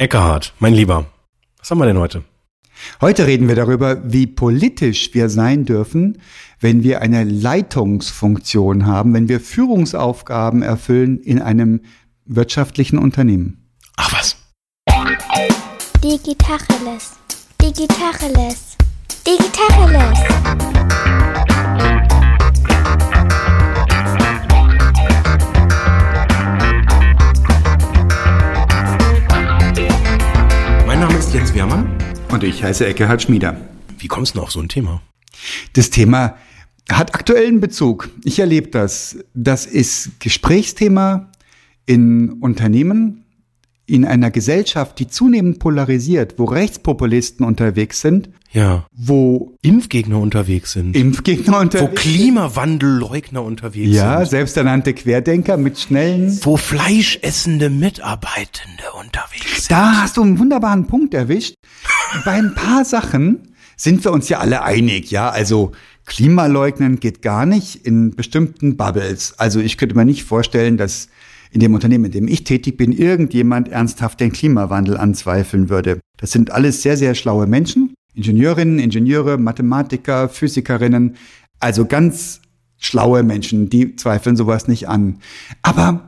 Eckhard, mein Lieber, was haben wir denn heute? Heute reden wir darüber, wie politisch wir sein dürfen, wenn wir eine Leitungsfunktion haben, wenn wir Führungsaufgaben erfüllen in einem wirtschaftlichen Unternehmen. Ach was. Digitacheles. Digitacheles. Digitacheles. Ist Jens Wehrmann. Und ich heiße Eckehard Schmieder. Wie kommst du noch auf so ein Thema? Das Thema hat aktuellen Bezug. Ich erlebe das. Das ist Gesprächsthema in Unternehmen, in einer Gesellschaft, die zunehmend polarisiert, wo Rechtspopulisten unterwegs sind, Ja. wo Impfgegner unterwegs sind. Impfgegner wo unterwegs Klimawandelleugner unterwegs Ja, sind. selbsternannte Querdenker mit schnellen. Wo fleischessende Mitarbeitende unterwegs sind. Da hast du einen wunderbaren Punkt erwischt. Bei ein paar Sachen sind wir uns ja alle einig, ja. Also Klimaleugnen geht gar nicht in bestimmten Bubbles. Also ich könnte mir nicht vorstellen, dass in dem Unternehmen, in dem ich tätig bin, irgendjemand ernsthaft den Klimawandel anzweifeln würde. Das sind alles sehr, sehr schlaue Menschen. Ingenieurinnen, Ingenieure, Mathematiker, Physikerinnen. Also ganz schlaue Menschen, die zweifeln sowas nicht an. Aber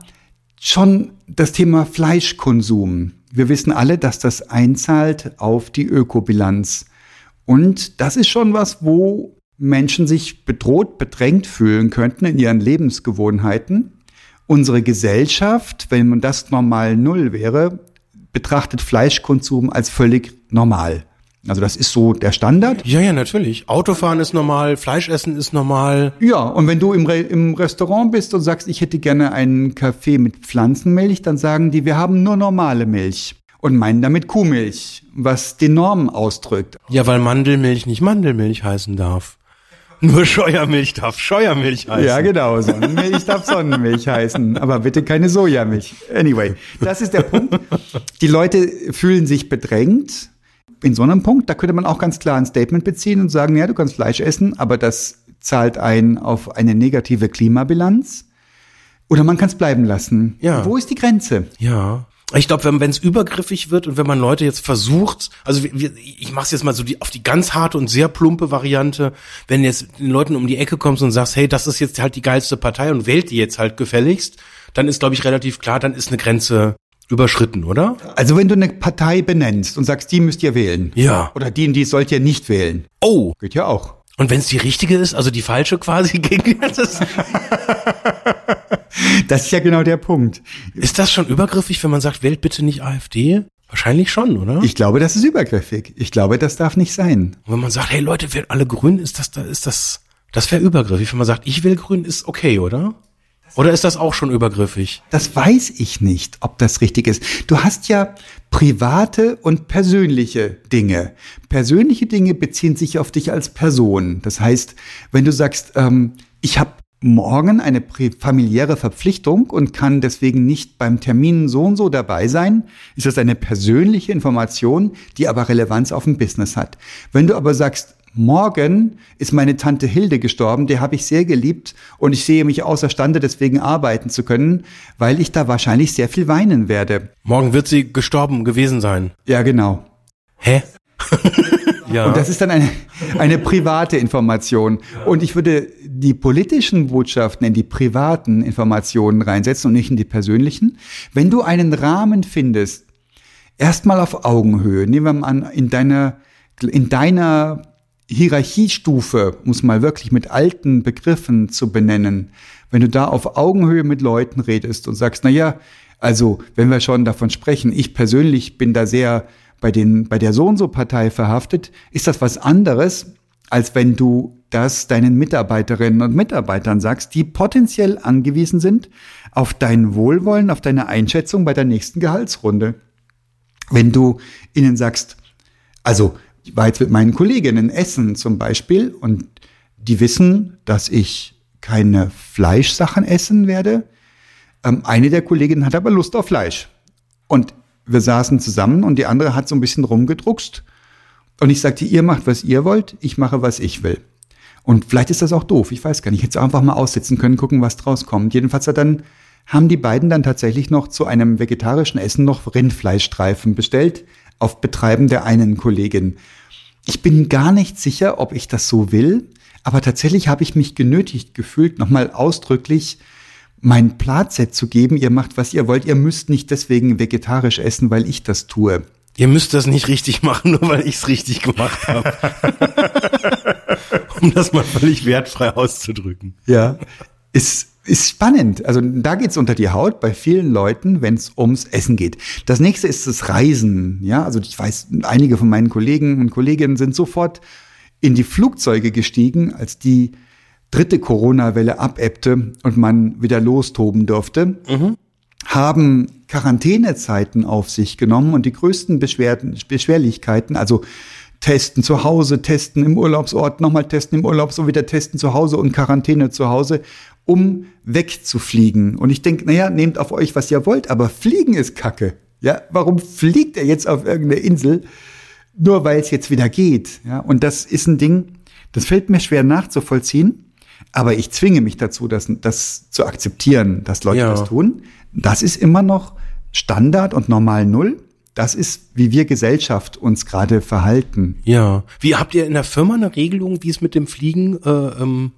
schon das Thema Fleischkonsum. Wir wissen alle, dass das einzahlt auf die Ökobilanz. Und das ist schon was, wo Menschen sich bedroht, bedrängt fühlen könnten in ihren Lebensgewohnheiten. Unsere Gesellschaft, wenn man das normal null wäre, betrachtet Fleischkonsum als völlig normal. Also das ist so der Standard. Ja, ja, natürlich. Autofahren ist normal, Fleischessen ist normal. Ja, und wenn du im, Re im Restaurant bist und sagst, ich hätte gerne einen Kaffee mit Pflanzenmilch, dann sagen die, wir haben nur normale Milch und meinen damit Kuhmilch, was die Norm ausdrückt. Ja, weil Mandelmilch nicht Mandelmilch heißen darf. Nur Scheuermilch darf Scheuermilch heißen. Ja, genau. Sonnenmilch darf Sonnenmilch heißen, aber bitte keine Sojamilch. Anyway, das ist der Punkt. Die Leute fühlen sich bedrängt. In so einem Punkt, da könnte man auch ganz klar ein Statement beziehen und sagen, ja, du kannst Fleisch essen, aber das zahlt ein auf eine negative Klimabilanz. Oder man kann es bleiben lassen. Ja. Wo ist die Grenze? Ja. Ich glaube, wenn es übergriffig wird und wenn man Leute jetzt versucht, also wir, ich mache jetzt mal so die auf die ganz harte und sehr plumpe Variante, wenn jetzt den Leuten um die Ecke kommst und sagst, hey, das ist jetzt halt die geilste Partei und wählt die jetzt halt gefälligst, dann ist glaube ich relativ klar, dann ist eine Grenze überschritten, oder? Also wenn du eine Partei benennst und sagst, die müsst ihr wählen. Ja. Oder die, die sollt ihr nicht wählen. Oh. Geht ja auch. Und wenn es die richtige ist, also die falsche quasi gegen das, Das ist ja genau der Punkt. ist das schon übergriffig, wenn man sagt, wählt bitte nicht AfD? Wahrscheinlich schon, oder? Ich glaube, das ist übergriffig. Ich glaube, das darf nicht sein. Und wenn man sagt, hey Leute, wählt alle grün, ist das, da ist das, das wäre übergriffig. Wenn man sagt, ich will grün, ist okay, oder? Oder ist das auch schon übergriffig? Das weiß ich nicht, ob das richtig ist. Du hast ja private und persönliche Dinge. Persönliche Dinge beziehen sich auf dich als Person. Das heißt, wenn du sagst, ähm, ich habe morgen eine familiäre Verpflichtung und kann deswegen nicht beim Termin so und so dabei sein, ist das eine persönliche Information, die aber Relevanz auf dem Business hat. Wenn du aber sagst, morgen ist meine Tante Hilde gestorben, der habe ich sehr geliebt und ich sehe mich außerstande, deswegen arbeiten zu können, weil ich da wahrscheinlich sehr viel weinen werde. Morgen wird sie gestorben gewesen sein. Ja, genau. Hä? ja. Und das ist dann eine, eine private Information. Und ich würde die politischen Botschaften in die privaten Informationen reinsetzen und nicht in die persönlichen. Wenn du einen Rahmen findest, erstmal auf Augenhöhe, nehmen wir mal an, in deiner, in deiner Hierarchiestufe, muss mal wirklich mit alten Begriffen zu benennen, wenn du da auf Augenhöhe mit Leuten redest und sagst, na ja, also, wenn wir schon davon sprechen, ich persönlich bin da sehr bei den, bei der so und so Partei verhaftet, ist das was anderes, als wenn du das deinen Mitarbeiterinnen und Mitarbeitern sagst, die potenziell angewiesen sind auf dein Wohlwollen, auf deine Einschätzung bei der nächsten Gehaltsrunde. Wenn du ihnen sagst, also, ich war jetzt mit meinen Kolleginnen essen zum Beispiel und die wissen, dass ich keine Fleischsachen essen werde. Ähm, eine der Kolleginnen hat aber Lust auf Fleisch. Und wir saßen zusammen und die andere hat so ein bisschen rumgedruckst. Und ich sagte, ihr macht, was ihr wollt, ich mache, was ich will. Und vielleicht ist das auch doof, ich weiß gar nicht. Ich hätte es einfach mal aussitzen können, gucken, was draus kommt. Jedenfalls hat dann haben die beiden dann tatsächlich noch zu einem vegetarischen Essen noch Rindfleischstreifen bestellt, auf Betreiben der einen Kollegin. Ich bin gar nicht sicher, ob ich das so will, aber tatsächlich habe ich mich genötigt gefühlt, nochmal ausdrücklich mein Platset zu geben. Ihr macht, was ihr wollt. Ihr müsst nicht deswegen vegetarisch essen, weil ich das tue. Ihr müsst das nicht richtig machen, nur weil ich es richtig gemacht habe. um das mal völlig wertfrei auszudrücken. Ja, ist, ist spannend. Also da geht's unter die Haut bei vielen Leuten, wenn es ums Essen geht. Das nächste ist das Reisen. Ja, also ich weiß, einige von meinen Kollegen und Kolleginnen sind sofort in die Flugzeuge gestiegen, als die dritte Corona-Welle abebbte und man wieder lostoben durfte. Mhm haben Quarantänezeiten auf sich genommen und die größten Beschwerden, Beschwerlichkeiten, also testen zu Hause, testen im Urlaubsort, nochmal testen im Urlaub, so wieder testen zu Hause und Quarantäne zu Hause, um wegzufliegen. Und ich denke, naja, nehmt auf euch, was ihr wollt, aber fliegen ist Kacke. Ja, warum fliegt er jetzt auf irgendeine Insel? Nur weil es jetzt wieder geht. Ja, und das ist ein Ding, das fällt mir schwer nachzuvollziehen. Aber ich zwinge mich dazu, das, das zu akzeptieren, dass Leute ja. das tun. Das ist immer noch Standard und normal Null. Das ist, wie wir Gesellschaft uns gerade verhalten. Ja. Wie habt ihr in der Firma eine Regelung, wie es mit dem Fliegen äh, ähm,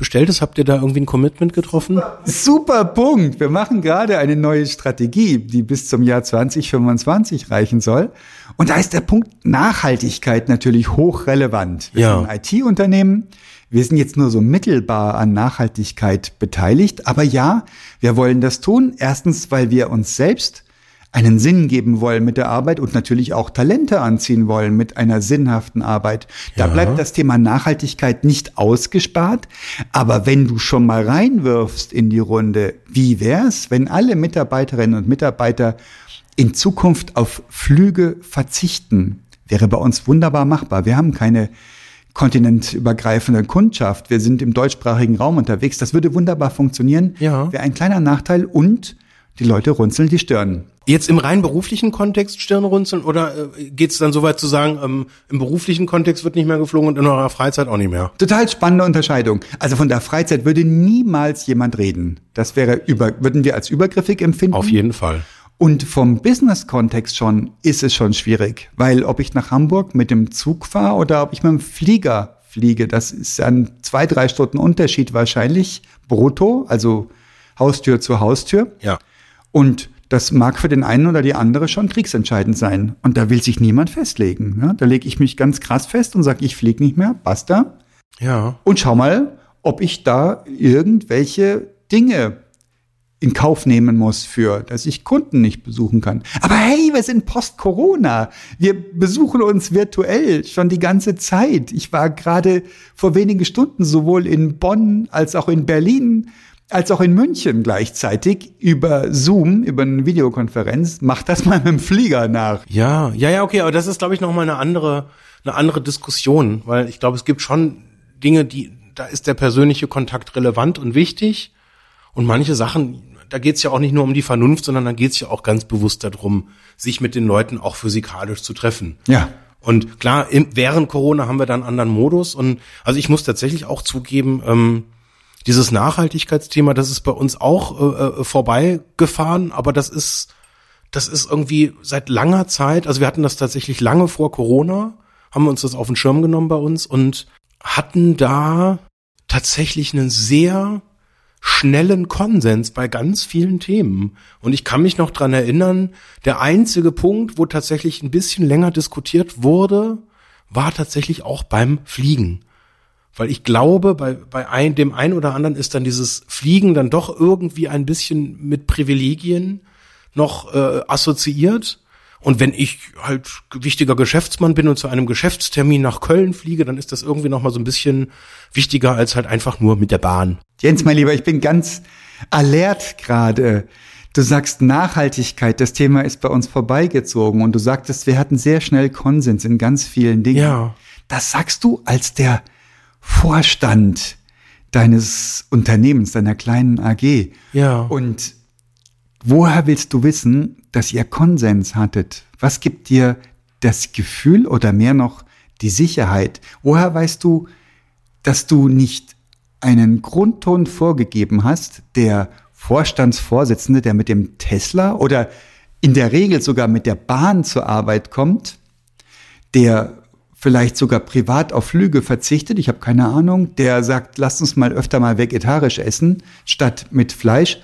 bestellt ist? Habt ihr da irgendwie ein Commitment getroffen? Super Punkt. Wir machen gerade eine neue Strategie, die bis zum Jahr 2025 reichen soll. Und da ist der Punkt Nachhaltigkeit natürlich hochrelevant. Wir ja. sind ein IT-Unternehmen. Wir sind jetzt nur so mittelbar an Nachhaltigkeit beteiligt, aber ja, wir wollen das tun. Erstens, weil wir uns selbst einen Sinn geben wollen mit der Arbeit und natürlich auch Talente anziehen wollen mit einer sinnhaften Arbeit. Da ja. bleibt das Thema Nachhaltigkeit nicht ausgespart. Aber wenn du schon mal reinwirfst in die Runde, wie wär's, wenn alle Mitarbeiterinnen und Mitarbeiter in Zukunft auf Flüge verzichten? Wäre bei uns wunderbar machbar. Wir haben keine kontinentübergreifende Kundschaft. Wir sind im deutschsprachigen Raum unterwegs. Das würde wunderbar funktionieren. Ja. Wäre ein kleiner Nachteil und die Leute runzeln die Stirn. Jetzt im rein beruflichen Kontext Stirnrunzeln oder äh, geht es dann so weit zu sagen, ähm, im beruflichen Kontext wird nicht mehr geflogen und in eurer Freizeit auch nicht mehr? Total spannende Unterscheidung. Also von der Freizeit würde niemals jemand reden. Das wäre über, würden wir als übergriffig empfinden. Auf jeden Fall. Und vom Business-Kontext schon ist es schon schwierig, weil ob ich nach Hamburg mit dem Zug fahre oder ob ich mit dem Flieger fliege, das ist ein zwei, drei Stunden Unterschied wahrscheinlich brutto, also Haustür zu Haustür. Ja. Und das mag für den einen oder die andere schon kriegsentscheidend sein. Und da will sich niemand festlegen. Ne? Da lege ich mich ganz krass fest und sage, ich fliege nicht mehr, basta. Ja. Und schau mal, ob ich da irgendwelche Dinge in Kauf nehmen muss für, dass ich Kunden nicht besuchen kann. Aber hey, wir sind post-Corona. Wir besuchen uns virtuell schon die ganze Zeit. Ich war gerade vor wenigen Stunden sowohl in Bonn als auch in Berlin als auch in München gleichzeitig über Zoom, über eine Videokonferenz. Mach das mal mit dem Flieger nach. Ja, ja, ja, okay, aber das ist, glaube ich, nochmal eine andere, eine andere Diskussion, weil ich glaube, es gibt schon Dinge, die, da ist der persönliche Kontakt relevant und wichtig. Und manche Sachen, da geht's ja auch nicht nur um die Vernunft, sondern da geht's ja auch ganz bewusst darum, sich mit den Leuten auch physikalisch zu treffen. Ja. Und klar, im, während Corona haben wir dann einen anderen Modus. Und also ich muss tatsächlich auch zugeben, ähm, dieses Nachhaltigkeitsthema, das ist bei uns auch äh, äh, vorbeigefahren, aber das ist, das ist irgendwie seit langer Zeit, also wir hatten das tatsächlich lange vor Corona, haben wir uns das auf den Schirm genommen bei uns und hatten da tatsächlich einen sehr schnellen Konsens bei ganz vielen Themen. Und ich kann mich noch dran erinnern, der einzige Punkt, wo tatsächlich ein bisschen länger diskutiert wurde, war tatsächlich auch beim Fliegen. Weil ich glaube, bei, bei ein, dem einen oder anderen ist dann dieses Fliegen dann doch irgendwie ein bisschen mit Privilegien noch äh, assoziiert. Und wenn ich halt wichtiger Geschäftsmann bin und zu einem Geschäftstermin nach Köln fliege, dann ist das irgendwie noch mal so ein bisschen wichtiger als halt einfach nur mit der Bahn. Jens, mein Lieber, ich bin ganz alert gerade. Du sagst Nachhaltigkeit, das Thema ist bei uns vorbeigezogen und du sagtest, wir hatten sehr schnell Konsens in ganz vielen Dingen. Ja. Das sagst du als der Vorstand deines Unternehmens, deiner kleinen AG. Ja. Und woher willst du wissen, dass ihr Konsens hattet? Was gibt dir das Gefühl oder mehr noch die Sicherheit? Woher weißt du, dass du nicht einen Grundton vorgegeben hast, der Vorstandsvorsitzende, der mit dem Tesla oder in der Regel sogar mit der Bahn zur Arbeit kommt, der vielleicht sogar privat auf Flüge verzichtet, ich habe keine Ahnung, der sagt, lass uns mal öfter mal vegetarisch essen, statt mit Fleisch.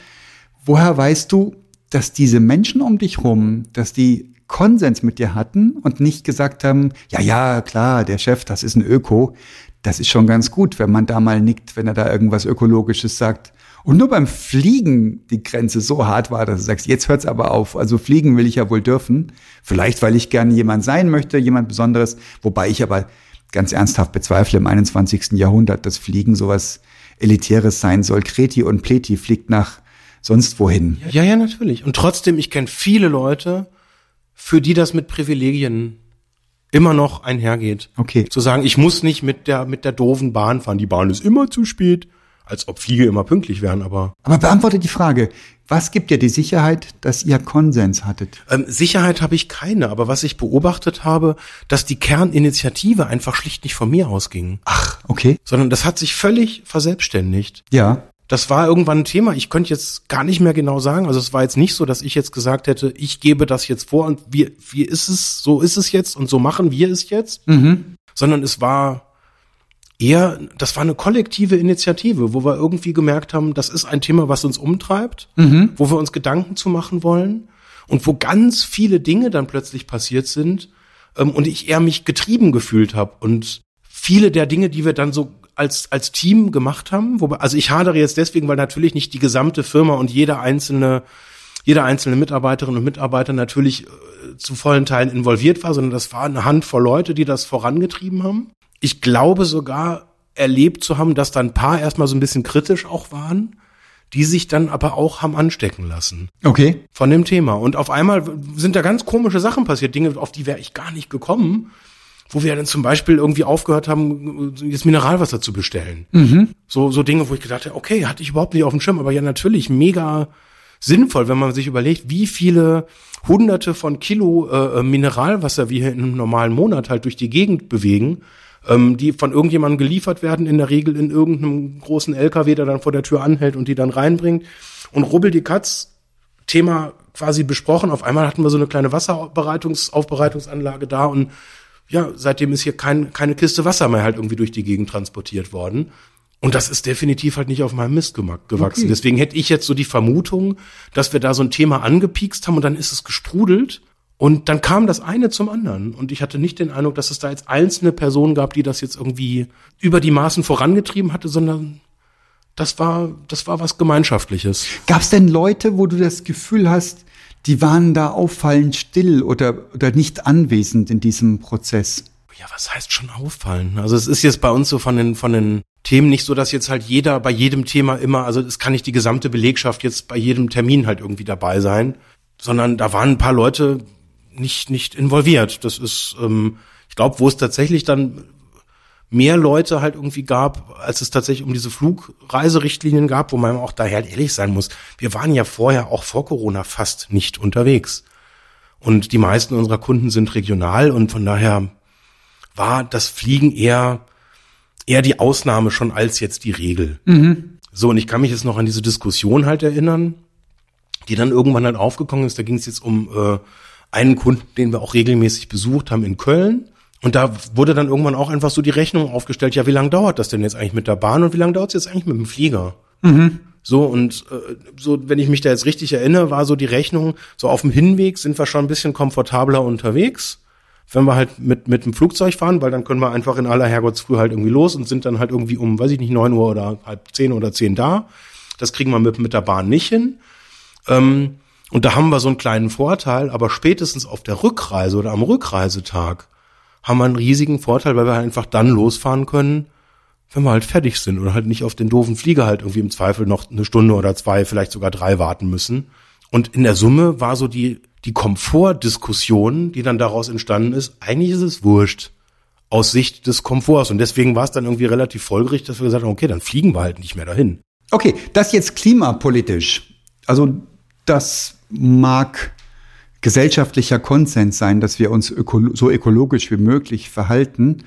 Woher weißt du, dass diese Menschen um dich rum, dass die Konsens mit dir hatten und nicht gesagt haben, ja, ja, klar, der Chef, das ist ein Öko. Das ist schon ganz gut, wenn man da mal nickt, wenn er da irgendwas Ökologisches sagt. Und nur beim Fliegen die Grenze so hart war, dass du sagst, jetzt hört's aber auf. Also fliegen will ich ja wohl dürfen. Vielleicht, weil ich gerne jemand sein möchte, jemand Besonderes. Wobei ich aber ganz ernsthaft bezweifle im 21. Jahrhundert, dass Fliegen sowas Elitäres sein soll. Kreti und Pleti fliegt nach sonst wohin. Ja, ja, natürlich. Und trotzdem, ich kenne viele Leute, für die das mit Privilegien immer noch einhergeht. Okay. Zu sagen, ich muss nicht mit der, mit der doofen Bahn fahren. Die Bahn ist immer zu spät. Als ob Fliege immer pünktlich wären, aber. Aber beantworte die Frage, was gibt dir die Sicherheit, dass ihr Konsens hattet? Ähm, Sicherheit habe ich keine, aber was ich beobachtet habe, dass die Kerninitiative einfach schlicht nicht von mir ausging. Ach, okay. Sondern das hat sich völlig verselbstständigt. Ja. Das war irgendwann ein Thema. Ich könnte jetzt gar nicht mehr genau sagen. Also es war jetzt nicht so, dass ich jetzt gesagt hätte, ich gebe das jetzt vor und wie, wie ist es, so ist es jetzt und so machen wir es jetzt. Mhm. Sondern es war eher, das war eine kollektive Initiative, wo wir irgendwie gemerkt haben, das ist ein Thema, was uns umtreibt, Mhm. wo wir uns Gedanken zu machen wollen und wo ganz viele Dinge dann plötzlich passiert sind ähm, und ich eher mich getrieben gefühlt habe und viele der Dinge, die wir dann so als als Team gemacht haben, wobei also ich hadere jetzt deswegen, weil natürlich nicht die gesamte Firma und jeder einzelne jeder einzelne Mitarbeiterin und Mitarbeiter natürlich äh, zu vollen Teilen involviert war, sondern das war eine Handvoll Leute, die das vorangetrieben haben. Ich glaube sogar erlebt zu haben, dass da ein paar erstmal so ein bisschen kritisch auch waren, die sich dann aber auch haben anstecken lassen Okay. von dem Thema. Und auf einmal sind da ganz komische Sachen passiert, Dinge, auf die wäre ich gar nicht gekommen, wo wir dann zum Beispiel irgendwie aufgehört haben, jetzt Mineralwasser zu bestellen. So, so Dinge, wo ich gedacht habe, okay, hatte ich überhaupt nicht auf dem Schirm, aber ja natürlich mega sinnvoll, wenn man sich überlegt, wie viele hunderte von Kilo äh, Mineralwasser wir hier in einem normalen Monat halt durch die Gegend bewegen, ähm, die von irgendjemandem geliefert werden, in der Regel in irgendeinem großen LKW, der dann vor der Tür anhält und die dann reinbringt. Und Rubbel die Katz, Thema quasi besprochen. Auf einmal hatten wir so eine kleine Wasserbereitungs Aufbereitungsanlage da und ja, seitdem ist hier kein, keine Kiste Wasser mehr halt irgendwie durch die Gegend transportiert worden. Und das ist definitiv halt nicht auf meinem Mist gewachsen. Okay. Deswegen hätte ich jetzt so die Vermutung, dass wir da so ein Thema angepiekst haben und dann ist es gesprudelt. Und dann kam das eine zum anderen. Und ich hatte nicht den Eindruck, dass es da jetzt einzelne Personen gab, die das jetzt irgendwie über die Maßen vorangetrieben hatte, sondern das war, das war was Gemeinschaftliches. Gab es denn Leute, wo du das Gefühl hast, die waren da auffallend still oder, oder nicht anwesend in diesem Prozess? Ja, was heißt schon auffallen? Also es ist jetzt bei uns so von den, von den Themen nicht so, dass jetzt halt jeder bei jedem Thema immer, also es kann nicht die gesamte Belegschaft jetzt bei jedem Termin halt irgendwie dabei sein, sondern da waren ein paar Leute nicht, nicht involviert. Das ist, ähm, ich glaube, wo es tatsächlich dann mehr Leute halt irgendwie gab, als es tatsächlich um diese Flugreiserichtlinien gab, wo man auch daher halt ehrlich sein muss, wir waren ja vorher auch vor Corona fast nicht unterwegs. Und die meisten unserer Kunden sind regional und von daher war das Fliegen eher, eher die Ausnahme schon als jetzt die Regel. So, und ich kann mich jetzt noch an diese Diskussion halt erinnern, die dann irgendwann halt aufgekommen ist. Da ging es jetzt um äh, einen Kunden, den wir auch regelmäßig besucht haben in Köln. Und da wurde dann irgendwann auch einfach so die Rechnung aufgestellt, ja, wie lange dauert das denn jetzt eigentlich mit der Bahn und wie lange dauert es jetzt eigentlich mit dem Flieger? So, und äh, so, wenn ich mich da jetzt richtig erinnere, war so die Rechnung, so auf dem Hinweg sind wir schon ein bisschen komfortabler unterwegs, wenn wir halt mit, mit dem Flugzeug fahren, weil dann können wir einfach in aller Herrgottsfrüh halt irgendwie los und sind dann halt irgendwie um, weiß ich nicht, neun Uhr oder halb zehn oder zehn da. Das kriegen wir mit, mit der Bahn nicht hin. Ähm, und da haben wir so einen kleinen Vorteil, aber spätestens auf der Rückreise oder am Rückreisetag haben wir einen riesigen Vorteil, weil wir halt einfach dann losfahren können, wenn wir halt fertig sind oder halt nicht auf den doofen Flieger halt irgendwie im Zweifel noch eine Stunde oder zwei, vielleicht sogar drei warten müssen. Und in der Summe war so die, die Komfortdiskussion, die dann daraus entstanden ist, eigentlich ist es wurscht aus Sicht des Komforts. Und deswegen war es dann irgendwie relativ folgerichtig, dass wir gesagt haben, okay, dann fliegen wir halt nicht mehr dahin. Okay, das jetzt klimapolitisch. Also das mag gesellschaftlicher Konsens sein, dass wir uns öko so ökologisch wie möglich verhalten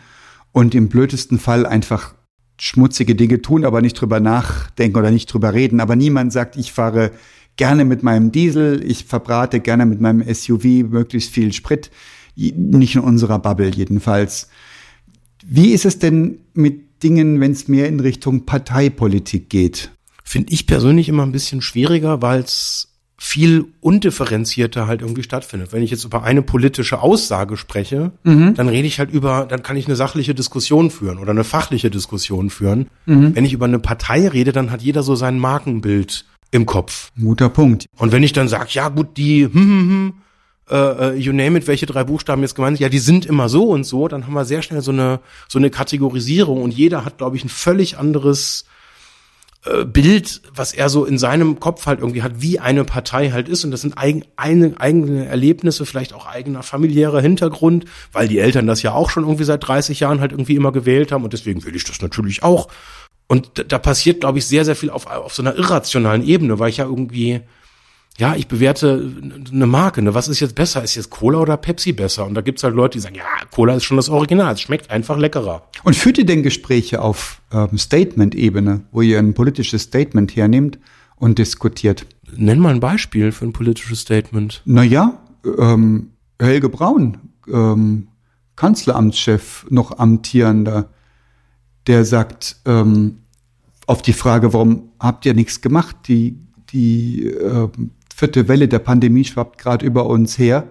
und im blödesten Fall einfach schmutzige Dinge tun, aber nicht drüber nachdenken oder nicht drüber reden. Aber niemand sagt, ich fahre gerne mit meinem Diesel, ich verbrate gerne mit meinem SUV möglichst viel Sprit. Nicht in unserer Bubble jedenfalls. Wie ist es denn mit Dingen, wenn es mehr in Richtung Parteipolitik geht? Finde ich persönlich immer ein bisschen schwieriger, weil es viel undifferenzierter halt irgendwie stattfindet. Wenn ich jetzt über eine politische Aussage spreche, mhm. dann rede ich halt über, dann kann ich eine sachliche Diskussion führen oder eine fachliche Diskussion führen. Mhm. Wenn ich über eine Partei rede, dann hat jeder so sein Markenbild im Kopf. Guter Punkt. Und wenn ich dann sage, ja gut, die, hm, hm, hm, äh, you name it, welche drei Buchstaben jetzt gemeint sind, ja, die sind immer so und so, dann haben wir sehr schnell so eine, so eine Kategorisierung und jeder hat, glaube ich, ein völlig anderes äh, Bild, was er so in seinem Kopf halt irgendwie hat, wie eine Partei halt ist. Und das sind eigen, eine, eigene Erlebnisse, vielleicht auch eigener familiärer Hintergrund, weil die Eltern das ja auch schon irgendwie seit 30 Jahren halt irgendwie immer gewählt haben. Und deswegen will ich das natürlich auch. Und da, da passiert, glaube ich, sehr, sehr viel auf, auf so einer irrationalen Ebene, weil ich ja irgendwie ja, ich bewerte eine Marke. Ne? Was ist jetzt besser? Ist jetzt Cola oder Pepsi besser? Und da gibt's halt Leute, die sagen, ja, Cola ist schon das Original. Es schmeckt einfach leckerer. Und führt ihr denn Gespräche auf ähm, Statement-Ebene, wo ihr ein politisches Statement hernehmt und diskutiert? Nenn mal ein Beispiel für ein politisches Statement. Naja, ähm, Helge Braun, ähm, Kanzleramtschef, noch amtierender, der sagt ähm, auf die Frage, warum habt ihr nichts gemacht? Die, die äh, vierte Welle der Pandemie schwappt gerade über uns her.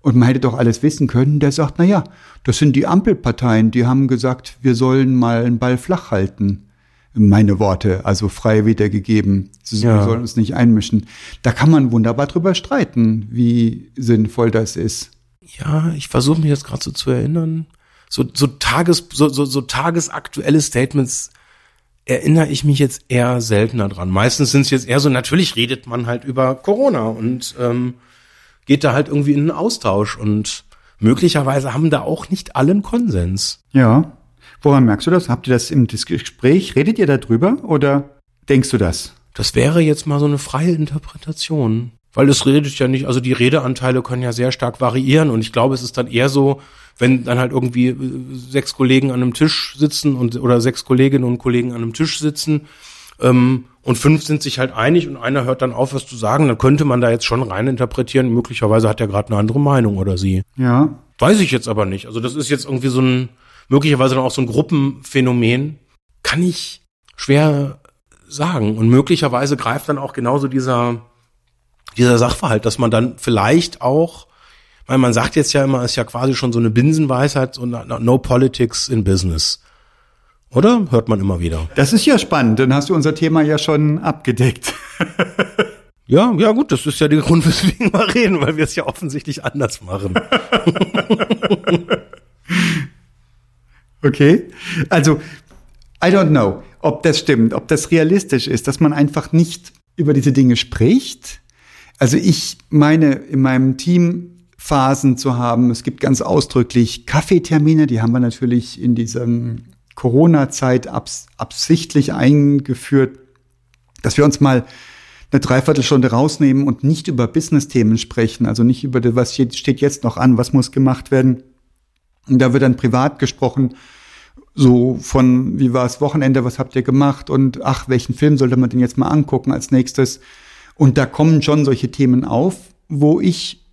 Und man hätte doch alles wissen können. Der sagt, na ja, das sind die Ampelparteien, die haben gesagt, wir sollen mal einen Ball flach halten. Meine Worte, also frei wiedergegeben. Ja. Wir sollen uns nicht einmischen. Da kann man wunderbar drüber streiten, wie sinnvoll das ist. Ja, ich versuche mich jetzt gerade so zu erinnern. So, so, Tages, so, so, so tagesaktuelle Statements erinnere ich mich jetzt eher seltener dran. Meistens sind es jetzt eher so, natürlich redet man halt über Corona und ähm, geht da halt irgendwie in einen Austausch und möglicherweise haben da auch nicht allen Konsens. Ja. Woran merkst du das? Habt ihr das im Gespräch? Redet ihr darüber oder denkst du das? Das wäre jetzt mal so eine freie Interpretation. Weil es redet ja nicht, also die Redeanteile können ja sehr stark variieren und ich glaube, es ist dann eher so, wenn dann halt irgendwie äh, sechs Kollegen an einem Tisch sitzen und oder sechs Kolleginnen und Kollegen an einem Tisch sitzen ähm, und fünf sind sich halt einig und einer hört dann auf, was zu sagen, dann könnte man da jetzt schon rein interpretieren. Möglicherweise hat er gerade eine andere Meinung oder sie. Ja. Weiß ich jetzt aber nicht. Also das ist jetzt irgendwie so ein möglicherweise dann auch so ein Gruppenphänomen. Kann ich schwer sagen. Und möglicherweise greift dann auch genauso dieser dieser Sachverhalt, dass man dann vielleicht auch weil man sagt jetzt ja immer, ist ja quasi schon so eine Binsenweisheit, so no politics in business. Oder? Hört man immer wieder. Das ist ja spannend, dann hast du unser Thema ja schon abgedeckt. ja, ja gut, das ist ja der Grund, weswegen wir reden, weil wir es ja offensichtlich anders machen. okay. Also, I don't know, ob das stimmt, ob das realistisch ist, dass man einfach nicht über diese Dinge spricht. Also ich meine, in meinem Team Phasen zu haben. Es gibt ganz ausdrücklich Kaffeetermine, die haben wir natürlich in dieser Corona-Zeit abs absichtlich eingeführt, dass wir uns mal eine Dreiviertelstunde rausnehmen und nicht über Business-Themen sprechen, also nicht über das, was steht jetzt noch an, was muss gemacht werden. Und da wird dann privat gesprochen, so von, wie war es Wochenende, was habt ihr gemacht und ach, welchen Film sollte man denn jetzt mal angucken als nächstes? Und da kommen schon solche Themen auf, wo ich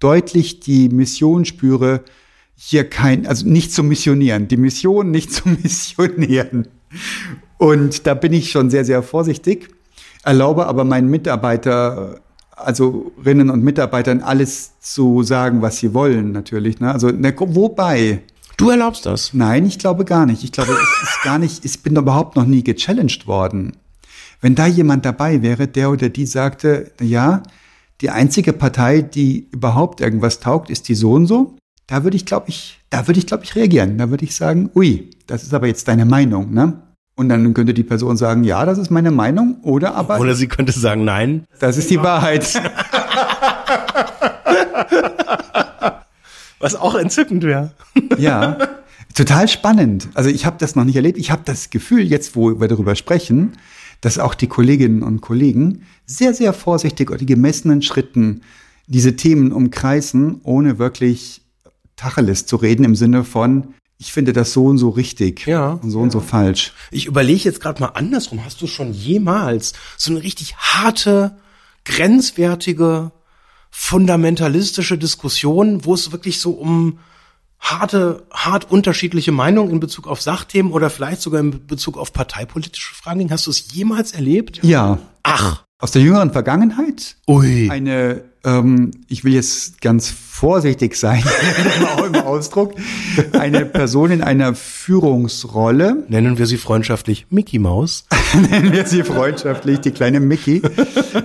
deutlich die Mission spüre, hier kein, also nicht zu missionieren, die Mission nicht zu missionieren. Und da bin ich schon sehr, sehr vorsichtig, erlaube aber meinen Mitarbeiter, also Rinnen und Mitarbeitern alles zu sagen, was sie wollen, natürlich. Ne? Also, ne, wobei. Du erlaubst das? Nein, ich glaube gar nicht. Ich glaube, es ist gar nicht, ich bin überhaupt noch nie gechallenged worden. Wenn da jemand dabei wäre, der oder die sagte, ja, die einzige Partei, die überhaupt irgendwas taugt, ist die so und so. Da würde ich, glaube ich, da würde ich, glaube ich, reagieren. Da würde ich sagen, ui, das ist aber jetzt deine Meinung, ne? Und dann könnte die Person sagen, ja, das ist meine Meinung, oder aber. Oder sie könnte sagen, nein. Das ist die Wahrheit. Was auch entzückend wäre. ja, total spannend. Also ich habe das noch nicht erlebt. Ich habe das Gefühl, jetzt wo wir darüber sprechen, dass auch die Kolleginnen und Kollegen sehr, sehr vorsichtig und die gemessenen Schritten diese Themen umkreisen, ohne wirklich Tacheles zu reden im Sinne von, ich finde das so und so richtig Ja. und so und so falsch. Ich überlege jetzt gerade mal andersrum. Hast du schon jemals so eine richtig harte, grenzwertige, fundamentalistische Diskussion, wo es wirklich so um harte, hart unterschiedliche Meinungen in Bezug auf Sachthemen oder vielleicht sogar in Bezug auf parteipolitische Fragen ging? Hast du es jemals erlebt? Ja, Ach, aus der jüngeren Vergangenheit ui. eine, ähm, ich will jetzt ganz vorsichtig sein im Ausdruck, eine Person in einer Führungsrolle, Nennen wir sie freundschaftlich Mickey Maus. nennen wir sie freundschaftlich, die kleine Mickey,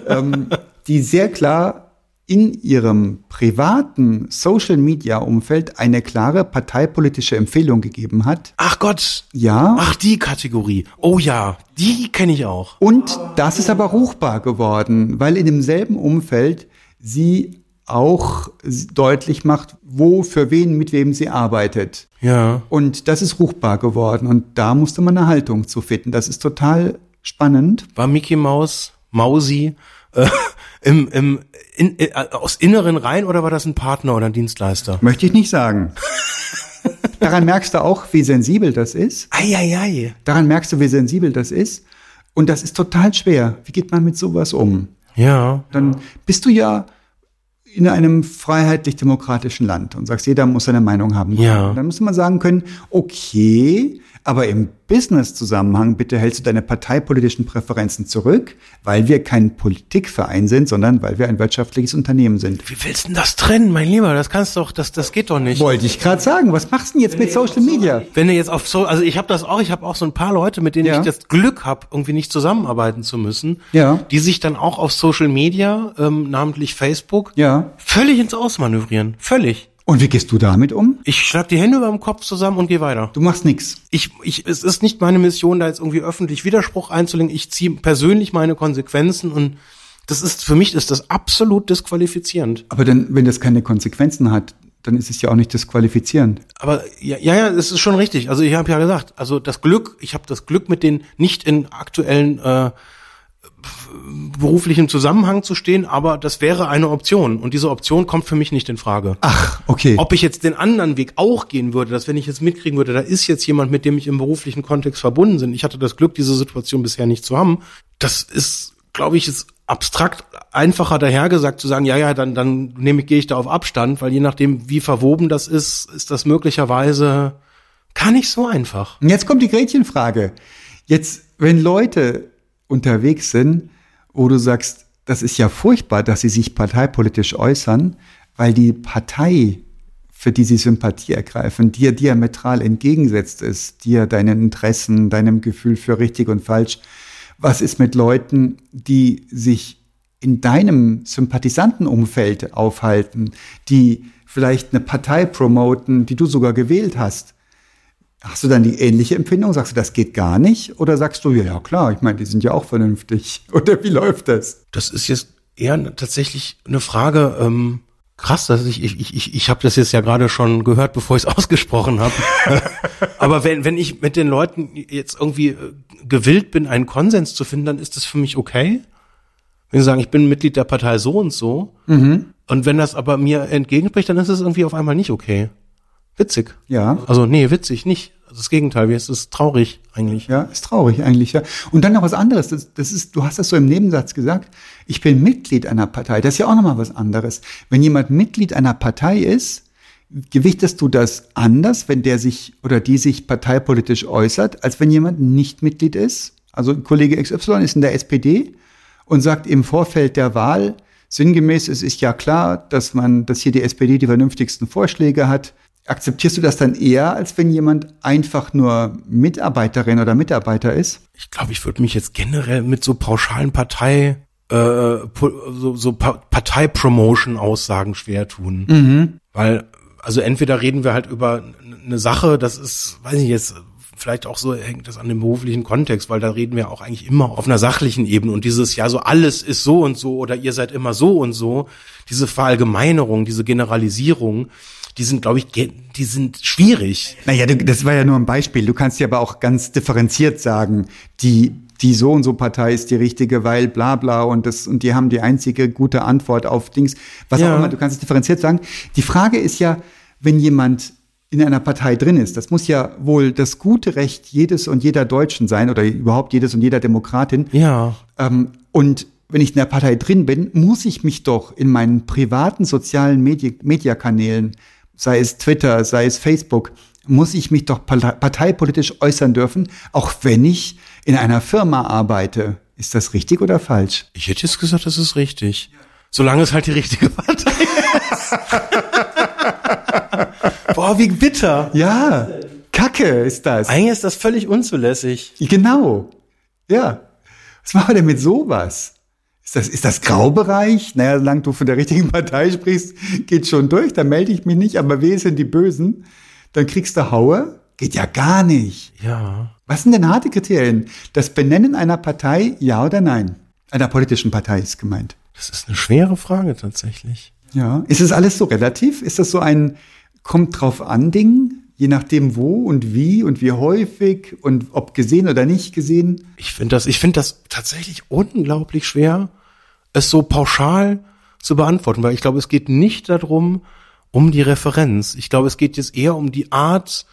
ähm, die sehr klar in ihrem privaten Social-Media-Umfeld eine klare parteipolitische Empfehlung gegeben hat. Ach Gott. Ja. Ach, die Kategorie. Oh ja, die kenne ich auch. Und das ist aber ruchbar geworden, weil in demselben Umfeld sie auch deutlich macht, wo, für wen, mit wem sie arbeitet. Ja. Und das ist ruchbar geworden. Und da musste man eine Haltung zu finden. Das ist total spannend. War Mickey Maus, Mausi, äh, im, im, in, äh, aus inneren Reihen oder war das ein Partner oder ein Dienstleister? Möchte ich nicht sagen. Daran merkst du auch, wie sensibel das ist. Eieiei. Daran merkst du, wie sensibel das ist. Und das ist total schwer. Wie geht man mit sowas um? Ja. Dann bist du ja in einem freiheitlich-demokratischen Land und sagst, jeder muss seine Meinung haben. Ja. Dann muss man sagen können, okay, aber im Business-Zusammenhang bitte hältst du deine parteipolitischen Präferenzen zurück, weil wir kein Politikverein sind, sondern weil wir ein wirtschaftliches Unternehmen sind. Wie willst du denn das trennen, mein Lieber? Das kannst doch, das, das geht doch nicht. Wollte ich gerade sagen, was machst du denn jetzt mit Social Media? Wenn du jetzt auf so, also ich habe das auch, ich habe auch so ein paar Leute, mit denen Ja. ich das Glück habe, irgendwie nicht zusammenarbeiten zu müssen, Ja. die sich dann auch auf Social Media, ähm, namentlich Facebook, Ja. völlig ins Ausmanövrieren. Völlig. Und wie gehst du damit um? Ich schlag die Hände über dem Kopf zusammen und gehe weiter. Du machst nix. Ich, ich, es ist nicht meine Mission, da jetzt irgendwie öffentlich Widerspruch einzulegen. Ich ziehe persönlich meine Konsequenzen und das ist, für mich ist das absolut disqualifizierend. Aber dann, wenn das keine Konsequenzen hat, dann ist es ja auch nicht disqualifizierend. Aber ja, ja, ja, es ist schon richtig. Also ich habe ja gesagt, also das Glück, ich habe das Glück, mit denen nicht in aktuellen äh, beruflichen Zusammenhang zu stehen, aber das wäre eine Option und diese Option kommt für mich nicht in Frage. Ach, okay. Ob ich jetzt den anderen Weg auch gehen würde, dass wenn ich jetzt mitkriegen würde, da ist jetzt jemand, mit dem ich im beruflichen Kontext verbunden bin. Ich hatte das Glück, diese Situation bisher nicht zu haben. Das ist, glaube ich, ist abstrakt einfacher dahergesagt zu sagen, ja, ja, dann, dann nehme ich, gehe ich da auf Abstand, weil je nachdem, wie verwoben das ist, ist das möglicherweise gar nicht so einfach. Und jetzt kommt die Gretchenfrage. Jetzt, wenn Leute unterwegs sind, wo du sagst, das ist ja furchtbar, dass sie sich parteipolitisch äußern, weil die Partei, für die sie Sympathie ergreifen, dir diametral entgegensetzt ist, dir deinen Interessen, deinem Gefühl für richtig und falsch. Was ist mit Leuten, die sich in deinem Sympathisantenumfeld aufhalten, die vielleicht eine Partei promoten, die du sogar gewählt hast? Hast du dann die ähnliche Empfindung? Sagst du, das geht gar nicht? Oder sagst du, ja, ja klar, ich meine, die sind ja auch vernünftig. Oder wie läuft das? Das ist jetzt eher tatsächlich eine Frage, ähm, krass, dass ich, ich, ich, ich, ich habe das jetzt ja gerade schon gehört, bevor ich es ausgesprochen habe. Aber wenn, wenn ich mit den Leuten jetzt irgendwie äh, gewillt bin, einen Konsens zu finden, dann ist das für mich okay. Wenn sie sagen, ich bin Mitglied der Partei so und so, und wenn das aber mir entgegenspricht, dann ist es irgendwie auf einmal nicht okay. Witzig. Ja. Also nee, witzig nicht. Also das Gegenteil, es ist traurig eigentlich. Ja, ist traurig eigentlich, ja. Und dann noch was anderes. Das, das ist, du hast das so im Nebensatz gesagt. Ich bin Mitglied einer Partei. Das ist ja auch nochmal was anderes. Wenn jemand Mitglied einer Partei ist, gewichtest du das anders, wenn der sich oder die sich parteipolitisch äußert, als wenn jemand nicht Mitglied ist? Also Kollege XY ist in der SPD und sagt im Vorfeld der Wahl, sinngemäß, es ist ja klar, dass man, dass hier die SPD die vernünftigsten Vorschläge hat. Akzeptierst du das dann eher, als wenn jemand einfach nur Mitarbeiterin oder Mitarbeiter ist? Ich glaube, ich würde mich jetzt generell mit so pauschalen Partei, äh, so, so pa Partei-Promotion-Aussagen schwer tun. Weil, also entweder reden wir halt über eine Sache, das ist, weiß ich jetzt, vielleicht auch so hängt das an dem beruflichen Kontext, weil da reden wir auch eigentlich immer auf einer sachlichen Ebene und dieses, ja, so alles ist so und so oder ihr seid immer so und so, diese Verallgemeinerung, diese Generalisierung, die sind, glaube ich, die sind schwierig. Naja, das war ja nur ein Beispiel. Du kannst ja aber auch ganz differenziert sagen, die, die so und so Partei ist die richtige, weil bla bla und das, und die haben die einzige gute Antwort auf Dings. Was Ja. auch immer, du kannst es differenziert sagen. Die Frage ist ja, wenn jemand in einer Partei drin ist. Das muss ja wohl das gute Recht jedes und jeder Deutschen sein oder überhaupt jedes und jeder Demokratin. Ja. Ähm, und wenn ich in der Partei drin bin, muss ich mich doch in meinen privaten sozialen Medi Mediakanälen, sei es Twitter, sei es Facebook, muss ich mich doch parteipolitisch äußern dürfen, auch wenn ich in einer Firma arbeite. Ist das richtig oder falsch? Ich hätte jetzt gesagt, das ist richtig. Solange es halt die richtige Partei ist. Boah, wie bitter. Ja, Kacke ist das. Eigentlich ist das völlig unzulässig. Genau. Ja. Was machen wir denn mit sowas? Ist das, ist das Graubereich? Naja, solange du von der richtigen Partei sprichst, geht schon durch, dann melde ich mich nicht, aber wer sind die Bösen? Dann kriegst du Haue? Geht ja gar nicht. Ja. Was sind denn harte Kriterien? Das Benennen einer Partei, ja oder nein? Einer politischen Partei ist gemeint. Das ist eine schwere Frage tatsächlich. Ja. Ist es alles so relativ? Ist das so ein kommt drauf an Ding? Je nachdem wo und wie und wie häufig und ob gesehen oder nicht gesehen? Ich finde das, ich finde das tatsächlich unglaublich schwer, es so pauschal zu beantworten, weil ich glaube, es geht nicht darum, um die Referenz. Ich glaube, es geht jetzt eher um die Art,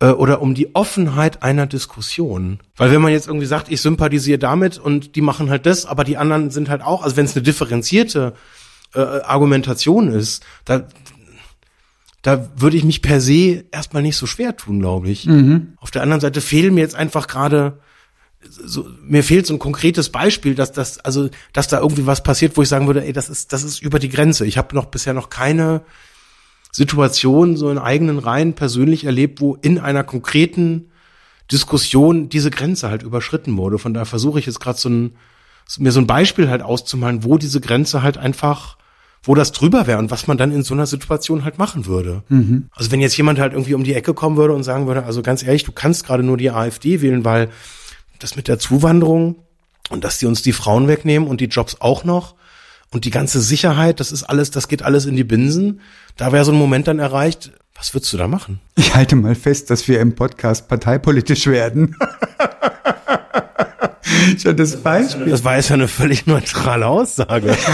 äh, oder um die Offenheit einer Diskussion. Weil wenn man jetzt irgendwie sagt, ich sympathisiere damit und die machen halt das, aber die anderen sind halt auch, also wenn es eine differenzierte äh, Argumentation ist, da, da würde ich mich per se erstmal nicht so schwer tun, glaube ich. Mhm. Auf der anderen Seite fehlen mir jetzt einfach gerade so, mir fehlt so ein konkretes Beispiel, dass das, also, dass da irgendwie was passiert, wo ich sagen würde, ey, das ist, das ist über die Grenze. Ich habe noch bisher noch keine Situation so in eigenen Reihen persönlich erlebt, wo in einer konkreten Diskussion diese Grenze halt überschritten wurde. Von daher versuche ich jetzt gerade so ein, mir so ein Beispiel halt auszumalen, wo diese Grenze halt einfach, wo das drüber wäre und was man dann in so einer Situation halt machen würde. Mhm. Also wenn jetzt jemand halt irgendwie um die Ecke kommen würde und sagen würde, also ganz ehrlich, du kannst gerade nur die AfD wählen, weil das mit der Zuwanderung und dass die uns die Frauen wegnehmen und die Jobs auch noch, und die ganze Sicherheit, das ist alles, das geht alles in die Binsen. Da wäre so ein Moment dann erreicht. Was würdest du da machen? Ich halte mal fest, dass wir im Podcast parteipolitisch werden. Schon das Beispiel. Das war jetzt ja eine völlig neutrale Aussage.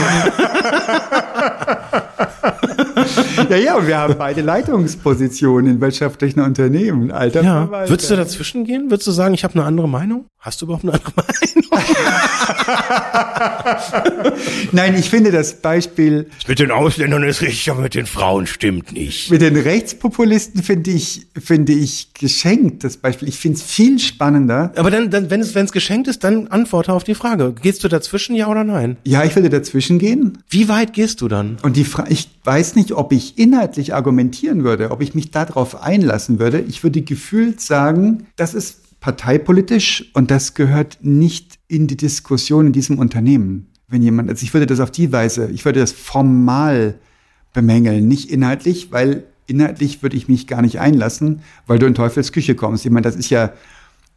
ja, ja, und wir haben beide Leitungspositionen in wirtschaftlichen Unternehmen. Alter ja. Würdest du dazwischen gehen? Würdest du sagen, ich habe eine andere Meinung? Hast du überhaupt eine andere Meinung? Nein, ich finde das Beispiel. Mit den Ausländern ist richtig, aber mit den Frauen stimmt nicht. Mit den Rechtspopulisten finde ich, finde ich geschenkt das Beispiel. Ich finde es viel spannender. Aber dann, dann wenn es wenn es geschenkt ist, dann antworte auf die Frage. Gehst du dazwischen, ja oder nein? Ja, ich würde dazwischen gehen. Wie weit gehst du dann? Und die Frage, ich weiß nicht, ob ich inhaltlich argumentieren würde, ob ich mich darauf einlassen würde. Ich würde gefühlt sagen, das ist parteipolitisch und das gehört nicht in die Diskussion in diesem Unternehmen. Wenn jemand, also ich würde das auf die Weise, ich würde das formal bemängeln, nicht inhaltlich, weil inhaltlich würde ich mich gar nicht einlassen, weil du in Teufels Küche kommst. Ich meine, das ist ja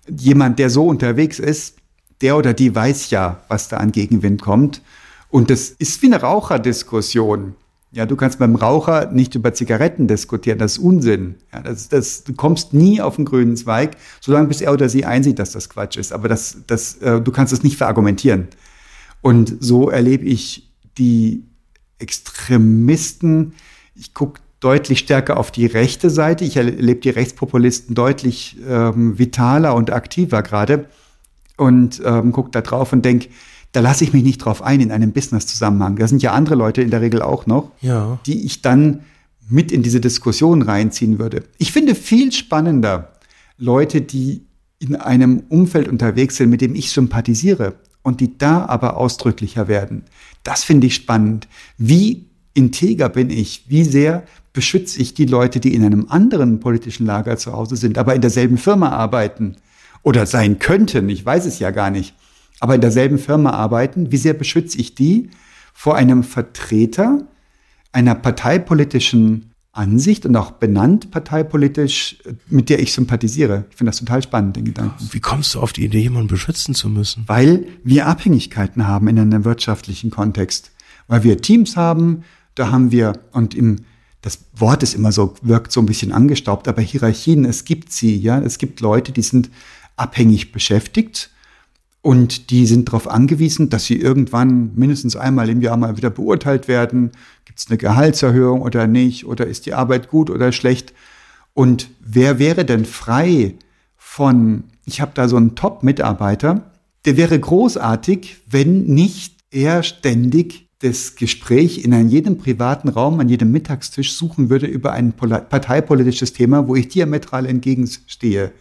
jemand, der so unterwegs ist, der oder die weiß ja, was da an Gegenwind kommt. Und das ist wie eine Raucherdiskussion. Ja, du kannst beim Raucher nicht über Zigaretten diskutieren, das ist Unsinn. Ja, das, das, du kommst nie auf den grünen Zweig, solange bis er oder sie einsieht, dass das Quatsch ist. Aber das, das, äh, du kannst es nicht verargumentieren. Und so erlebe ich die Extremisten. Ich gucke deutlich stärker auf die rechte Seite. Ich erlebe die Rechtspopulisten deutlich ähm, vitaler und aktiver gerade und ähm, gucke da drauf und denke, da lasse ich mich nicht drauf ein in einem Business-Zusammenhang. Da sind ja andere Leute in der Regel auch noch, ja. die ich dann mit in diese Diskussion reinziehen würde. Ich finde viel spannender Leute, die in einem Umfeld unterwegs sind, mit dem ich sympathisiere und die da aber ausdrücklicher werden. Das finde ich spannend. Wie integer bin ich? Wie sehr beschütze ich die Leute, die in einem anderen politischen Lager zu Hause sind, aber in derselben Firma arbeiten oder sein könnten? Ich weiß es ja gar nicht aber in derselben Firma arbeiten, wie sehr beschütze ich die vor einem Vertreter einer parteipolitischen Ansicht und auch benannt parteipolitisch, mit der ich sympathisiere. Ich finde das total spannend, den Gedanken. Wie kommst du auf die Idee, jemanden beschützen zu müssen? Weil wir Abhängigkeiten haben in einem wirtschaftlichen Kontext. Weil wir Teams haben, da haben wir, und im, das Wort ist immer so, wirkt so ein bisschen angestaubt, aber Hierarchien, es gibt sie, ja. Es gibt Leute, die sind abhängig beschäftigt und die sind darauf angewiesen, dass sie irgendwann mindestens einmal im Jahr mal wieder beurteilt werden. Gibt es eine Gehaltserhöhung oder nicht? Oder ist die Arbeit gut oder schlecht? Und wer wäre denn frei von, ich habe da so einen Top-Mitarbeiter, der wäre großartig, wenn nicht er ständig das Gespräch in jedem privaten Raum, an jedem Mittagstisch suchen würde über ein parteipolitisches Thema, wo ich diametral entgegenstehe.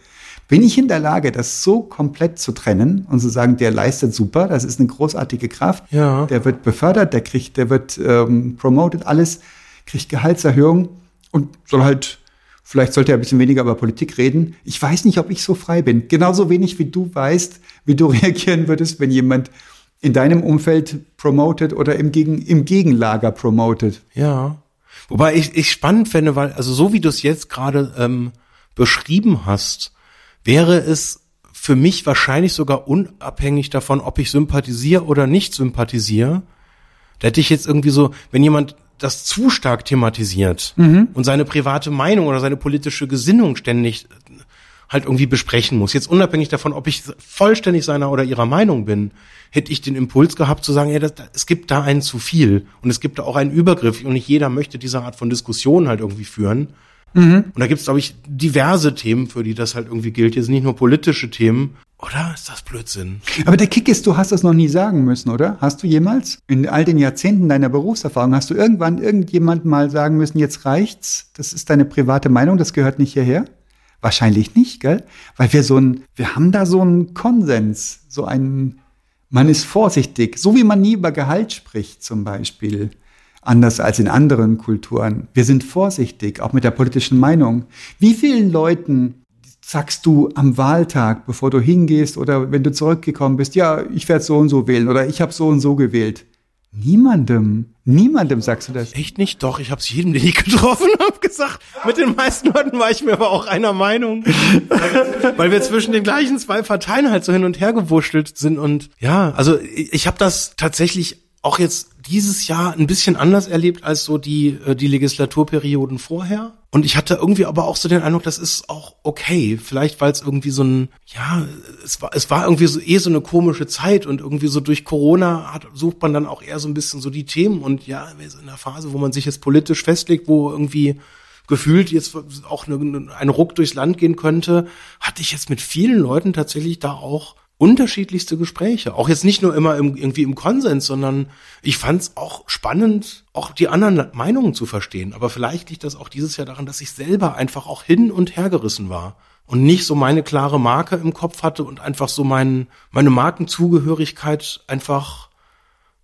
Bin ich in der Lage, das so komplett zu trennen und zu sagen, der leistet super, das ist eine großartige Kraft, Ja. der wird befördert, der kriegt, der wird ähm, promoted, alles, kriegt Gehaltserhöhung und soll halt, vielleicht sollte er ein bisschen weniger über Politik reden. Ich weiß nicht, ob ich so frei bin. Genauso wenig wie du weißt, wie du reagieren würdest, wenn jemand in deinem Umfeld promotet oder im, Gegen, im Gegenlager promotet. Ja. Wobei ich, ich spannend fände, weil, also so wie du es jetzt gerade ähm, beschrieben hast, wäre es für mich wahrscheinlich sogar unabhängig davon, ob ich sympathisiere oder nicht sympathisiere. Da hätte ich jetzt irgendwie so, wenn jemand das zu stark thematisiert und seine private Meinung oder seine politische Gesinnung ständig halt irgendwie besprechen muss. Jetzt unabhängig davon, ob ich vollständig seiner oder ihrer Meinung bin, hätte ich den Impuls gehabt zu sagen, ja, das, es gibt da einen zu viel und es gibt da auch einen Übergriff und nicht jeder möchte diese Art von Diskussion halt irgendwie führen. Und da gibt es, glaube ich, diverse Themen, für die das halt irgendwie gilt. Jetzt nicht nur politische Themen. Oder ist das Blödsinn? Aber der Kick ist, du hast das noch nie sagen müssen, oder? Hast du jemals in all den Jahrzehnten deiner Berufserfahrung, hast du irgendwann irgendjemand mal sagen müssen, jetzt reicht's, das ist deine private Meinung, das gehört nicht hierher? Wahrscheinlich nicht, gell? Weil wir so ein, wir haben da so einen Konsens, so einen, man ist vorsichtig, so wie man nie über Gehalt spricht zum Beispiel, anders als in anderen Kulturen. Wir sind vorsichtig, auch mit der politischen Meinung. Wie vielen Leuten sagst du am Wahltag, bevor du hingehst oder wenn du zurückgekommen bist, ja, ich werde so und so wählen oder ich habe so und so gewählt? Niemandem, niemandem sagst du das. Echt nicht? Doch, ich habe es jedem, den ich getroffen habe, gesagt. Mit den meisten Leuten war ich mir aber auch einer Meinung. Weil wir zwischen den gleichen zwei Parteien halt so hin und her gewurschtelt sind. Und ja, also ich, ich habe das tatsächlich auch jetzt dieses Jahr ein bisschen anders erlebt als so die, äh, die Legislaturperioden vorher. Und ich hatte irgendwie aber auch so den Eindruck, das ist auch okay. Vielleicht, weil es irgendwie so ein, ja, es war, es war irgendwie so eh so eine komische Zeit und irgendwie so durch Corona hat, sucht man dann auch eher so ein bisschen so die Themen und ja, in einer Phase, wo man sich jetzt politisch festlegt, wo irgendwie gefühlt jetzt auch ein Ruck durchs Land gehen könnte, hatte ich jetzt mit vielen Leuten tatsächlich da auch unterschiedlichste Gespräche. Auch jetzt nicht nur immer im, irgendwie im Konsens, sondern ich fand es auch spannend, auch die anderen Meinungen zu verstehen. Aber vielleicht liegt das auch dieses Jahr daran, dass ich selber einfach auch hin und her gerissen war und nicht so meine klare Marke im Kopf hatte und einfach so mein, meine Markenzugehörigkeit einfach,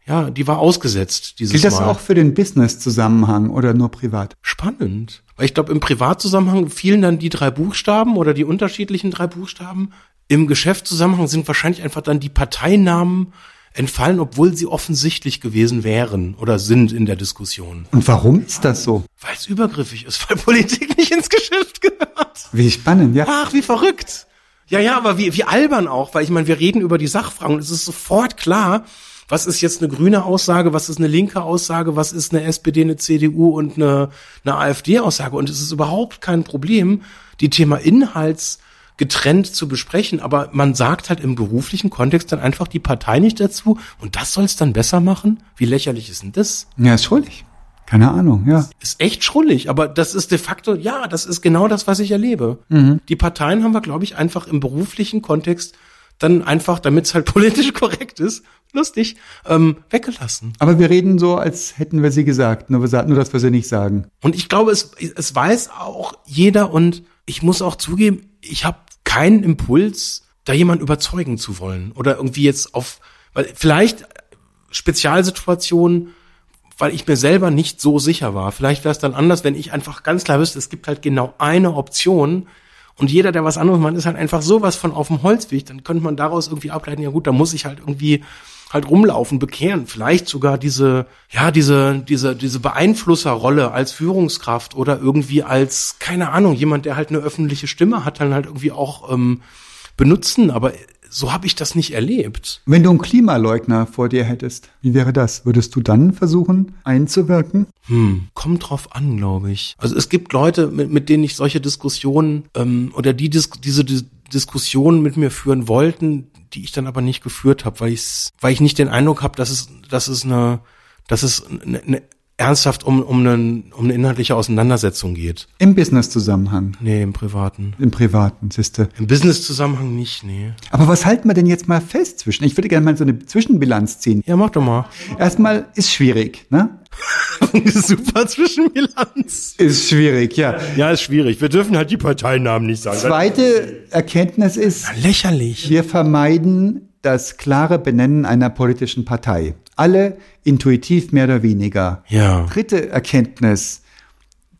ja, die war ausgesetzt dieses Gilt das Mal. auch für den Business-Zusammenhang oder nur privat? Spannend. Weil ich glaube, im Privatzusammenhang fielen dann die drei Buchstaben oder die unterschiedlichen drei Buchstaben. Im Geschäftszusammenhang sind wahrscheinlich einfach dann die Parteinamen entfallen, obwohl sie offensichtlich gewesen wären oder sind in der Diskussion. Und warum ist das so? Weil es übergriffig ist, weil Politik nicht ins Geschäft gehört. Wie spannend, ja. Ach, wie verrückt. Ja, ja, aber wie, wie albern auch, weil ich meine, wir reden über die Sachfragen und es ist sofort klar, was ist jetzt eine grüne Aussage, was ist eine linke Aussage, was ist eine SPD, eine CDU und eine, eine AfD-Aussage. Und es ist überhaupt kein Problem, die Thema Inhalts getrennt zu besprechen, aber man sagt halt im beruflichen Kontext dann einfach die Partei nicht dazu und das soll es dann besser machen? Wie lächerlich ist denn das? Ja, ist schuldig. Keine Ahnung, ja. Ist echt schrullig, aber das ist de facto, ja, das ist genau das, was ich erlebe. Die Parteien haben wir, glaube ich, einfach im beruflichen Kontext dann einfach, damit es halt politisch korrekt ist, lustig, ähm, weggelassen. Aber wir reden so, als hätten wir sie gesagt, nur, nur dass wir sie nicht sagen. Und ich glaube, es, es weiß auch jeder und ich muss auch zugeben, ich habe keinen Impuls, da jemanden überzeugen zu wollen oder irgendwie jetzt auf, weil vielleicht Spezialsituationen, weil ich mir selber nicht so sicher war. Vielleicht wäre es dann anders, wenn ich einfach ganz klar wüsste, es gibt halt genau eine Option und jeder, der was anderes macht, ist halt einfach sowas von auf dem Holzweg. Dann könnte man daraus irgendwie ableiten, ja gut, da muss ich halt irgendwie halt rumlaufen, bekehren, vielleicht sogar diese, ja, diese, diese, diese Beeinflusserrolle als Führungskraft oder irgendwie als, keine Ahnung, jemand, der halt eine öffentliche Stimme hat, dann halt irgendwie auch ähm, benutzen. Aber so habe ich das nicht erlebt. Wenn du einen Klimaleugner vor dir hättest, wie wäre das? Würdest du dann versuchen, einzuwirken? Hm, kommt drauf an, glaube ich. Also es gibt Leute, mit, mit denen ich solche Diskussionen ähm, oder die Dis diese Dis Diskussionen mit mir führen wollten, die ich dann aber nicht geführt habe, weil ich weil ich nicht den Eindruck habe, dass es dass es eine dass es eine, eine ernsthaft um, um, einen, um eine inhaltliche Auseinandersetzung geht. Im Business-Zusammenhang, Nee, im Privaten. im privaten, siehste. Im Business-Zusammenhang nicht, nee. Aber was halten wir denn jetzt mal fest zwischen? Ich würde gerne mal so eine Zwischenbilanz ziehen. Ja, mach doch mal. Erstmal ist schwierig, ne? Super Zwischenbilanz. Ist schwierig, ja. Ja, ist schwierig. Wir dürfen halt die Parteinamen nicht sagen. Zweite Erkenntnis ist, Lächerlich. wir vermeiden das klare Benennen einer politischen Partei. Alle intuitiv mehr oder weniger. Ja. Dritte Erkenntnis.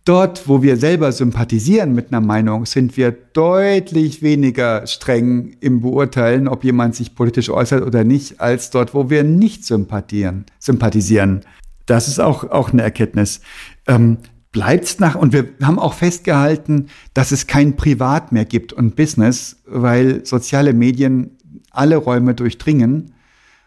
Dort, wo wir selber sympathisieren mit einer Meinung, sind wir deutlich weniger streng im Beurteilen, ob jemand sich politisch äußert oder nicht, als dort, wo wir nicht sympathieren, sympathisieren. Das ist auch, auch eine Erkenntnis. Ähm, bleibt's nach, und wir haben auch festgehalten, dass es kein Privat mehr gibt und Business, weil soziale Medien alle Räume durchdringen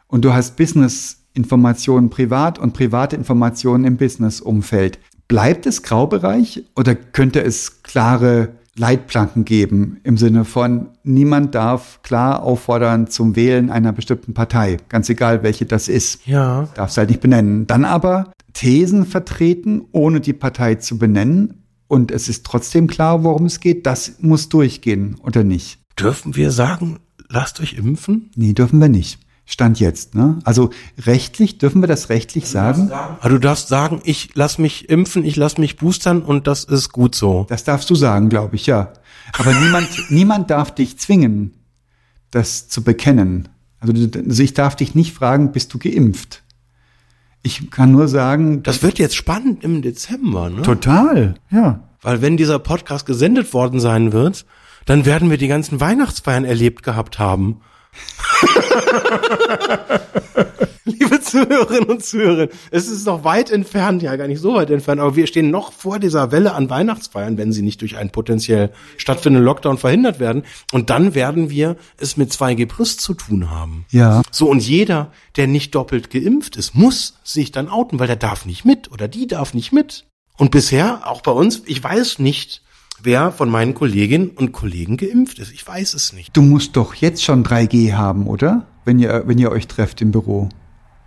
und du hast Business-Informationen privat und private Informationen im Business-Umfeld. Bleibt es Graubereich oder könnte es klare Leitplanken geben im Sinne von, niemand darf klar auffordern zum Wählen einer bestimmten Partei, ganz egal welche das ist. Ja. Darfst halt nicht benennen. Dann aber Thesen vertreten, ohne die Partei zu benennen. Und es ist trotzdem klar, worum es geht. Das muss durchgehen oder nicht. Dürfen wir sagen, lasst euch impfen? Nee, dürfen wir nicht. Stand jetzt, ne? Also rechtlich, dürfen wir das rechtlich sagen? Aber du darfst sagen, ich lass mich impfen, ich lass mich boostern und das ist gut so. Das darfst du sagen, glaube ich, ja. Aber niemand, niemand darf dich zwingen, das zu bekennen. Also, also ich darf dich nicht fragen, bist du geimpft? Ich kann nur sagen, Das wird jetzt spannend im Dezember, ne? total, ja. Weil wenn dieser Podcast gesendet worden sein wird, dann werden wir die ganzen Weihnachtsfeiern erlebt gehabt haben. Liebe Zuhörerinnen und Zuhörer, es ist noch weit entfernt, ja gar nicht so weit entfernt, aber wir stehen noch vor dieser Welle an Weihnachtsfeiern, wenn sie nicht durch einen potenziell stattfindenden Lockdown verhindert werden. Und dann werden wir es mit 2G Plus zu tun haben. Ja. So, und jeder, der nicht doppelt geimpft ist, muss sich dann outen, weil der darf nicht mit oder die darf nicht mit. Und bisher, auch bei uns, ich weiß nicht, wer von meinen Kolleginnen und Kollegen geimpft ist. Ich weiß es nicht. Du musst doch jetzt schon 3G haben, oder? Wenn ihr, wenn ihr euch trefft im Büro.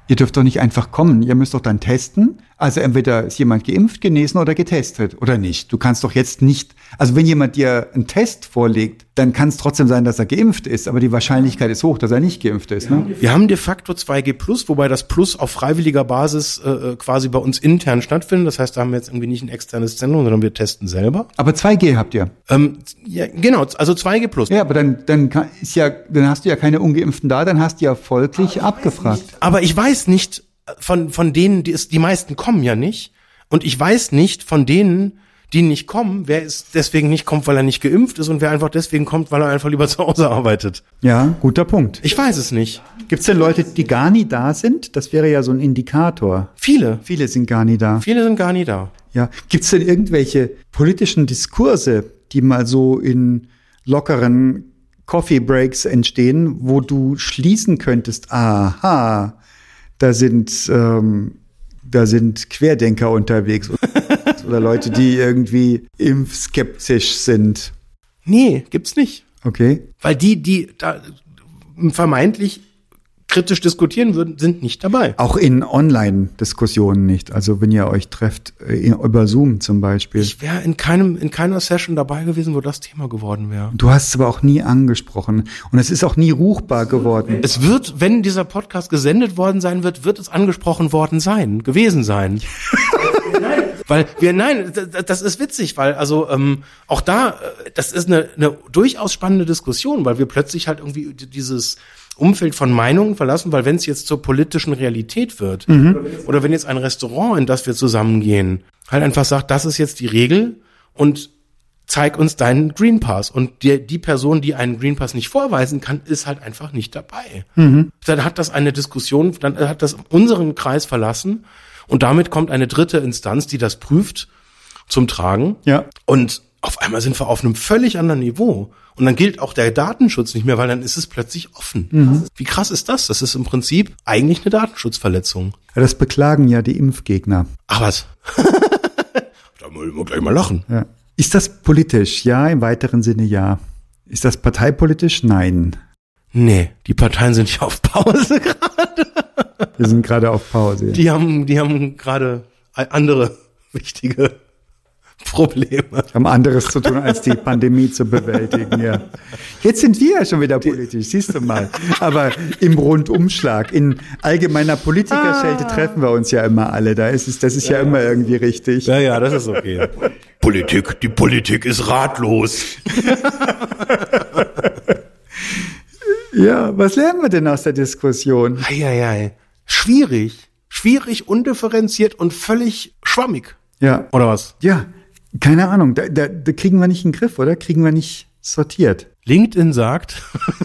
Ihr dürft doch nicht einfach kommen. Ihr müsst doch dann testen. Also entweder ist jemand geimpft, genesen oder getestet oder nicht. Du kannst doch jetzt nicht, also wenn jemand dir einen Test vorlegt, dann kann es trotzdem sein, dass er geimpft ist. Aber die Wahrscheinlichkeit ist hoch, dass er nicht geimpft ist. Ne? Wir haben de facto 2G Plus, wobei das Plus auf freiwilliger Basis äh, äh, quasi bei uns intern stattfindet. Das heißt, da haben wir jetzt irgendwie nicht ein externes Zentrum, sondern wir testen selber. Aber 2G habt ihr. Ähm, ja, genau, also 2G Plus. Ja, aber dann, dann kann, ist ja, dann hast du ja keine Ungeimpften da, dann hast du ja folglich abgefragt. Aber ich weiß nicht von, von denen, die, es, die meisten kommen ja nicht. Und ich weiß nicht von denen, die nicht kommen, wer ist deswegen nicht kommt, weil er nicht geimpft ist und wer einfach deswegen kommt, weil er einfach lieber zu Hause arbeitet. Ja, guter Punkt. Ich weiß es nicht. Gibt's denn Leute, die gar nie da sind? Das wäre ja so ein Indikator. Viele. Viele sind gar nie da. Viele sind gar nie da. Ja. Gibt's denn irgendwelche politischen Diskurse, die mal so in lockeren Coffee Breaks entstehen, wo du schließen könntest, aha, da sind, ähm, da sind Querdenker unterwegs oder Leute, die irgendwie impfskeptisch sind. Nee, gibt's nicht. Okay. Weil die, die da vermeintlich kritisch diskutieren würden, sind nicht dabei. Auch in Online-Diskussionen nicht. Also wenn ihr euch trefft, äh, über Zoom zum Beispiel. Ich wäre in keinem, in keiner Session dabei gewesen, wo das Thema geworden wäre. Du hast es aber auch nie angesprochen. Und es ist auch nie ruchbar geworden. Es wird, wenn dieser Podcast gesendet worden sein wird, wird es angesprochen worden sein, gewesen sein. weil wir, nein, das, ist witzig, weil also ähm, auch da, äh, das ist eine, eine durchaus spannende Diskussion, weil wir plötzlich halt irgendwie dieses Umfeld von Meinungen verlassen, weil wenn es jetzt zur politischen Realität wird oder wenn jetzt ein Restaurant, in das wir zusammengehen, halt einfach sagt, das ist jetzt die Regel und zeig uns deinen Green Pass. Und die, die Person, die einen Green Pass nicht vorweisen kann, ist halt einfach nicht dabei. Dann hat das eine Diskussion, dann hat das unseren Kreis verlassen und damit kommt eine dritte Instanz, die das prüft, zum Tragen. Ja. Und auf einmal sind wir auf einem völlig anderen Niveau. Und dann gilt auch der Datenschutz nicht mehr, weil dann ist es plötzlich offen. Wie krass ist das? Das ist im Prinzip eigentlich eine Datenschutzverletzung. Ja, das beklagen ja die Impfgegner. Ach was. da muss man gleich mal lachen. Ja. Ist das politisch? Ja, im weiteren Sinne ja. Ist das parteipolitisch? Nein. Nee, die Parteien sind ja auf Pause. Wir sind gerade auf Pause. Die haben, die haben gerade andere wichtige Probleme. Haben anderes zu tun, als die Pandemie zu bewältigen, ja. Jetzt sind wir ja schon wieder politisch, siehst du mal. Aber im Rundumschlag, in allgemeiner Politikerschelte treffen wir uns ja immer alle. Da ist es, das ist ja, immer irgendwie richtig. Ja, ja, das ist okay. Politik, die Politik ist ratlos. Ja, was lernen wir denn aus der Diskussion? Eieiei. Schwierig. Schwierig, undifferenziert und völlig schwammig. Ja. Oder was? Ja, keine Ahnung. Da, da, da kriegen wir nicht in den Griff, oder? Kriegen wir nicht sortiert. LinkedIn sagt,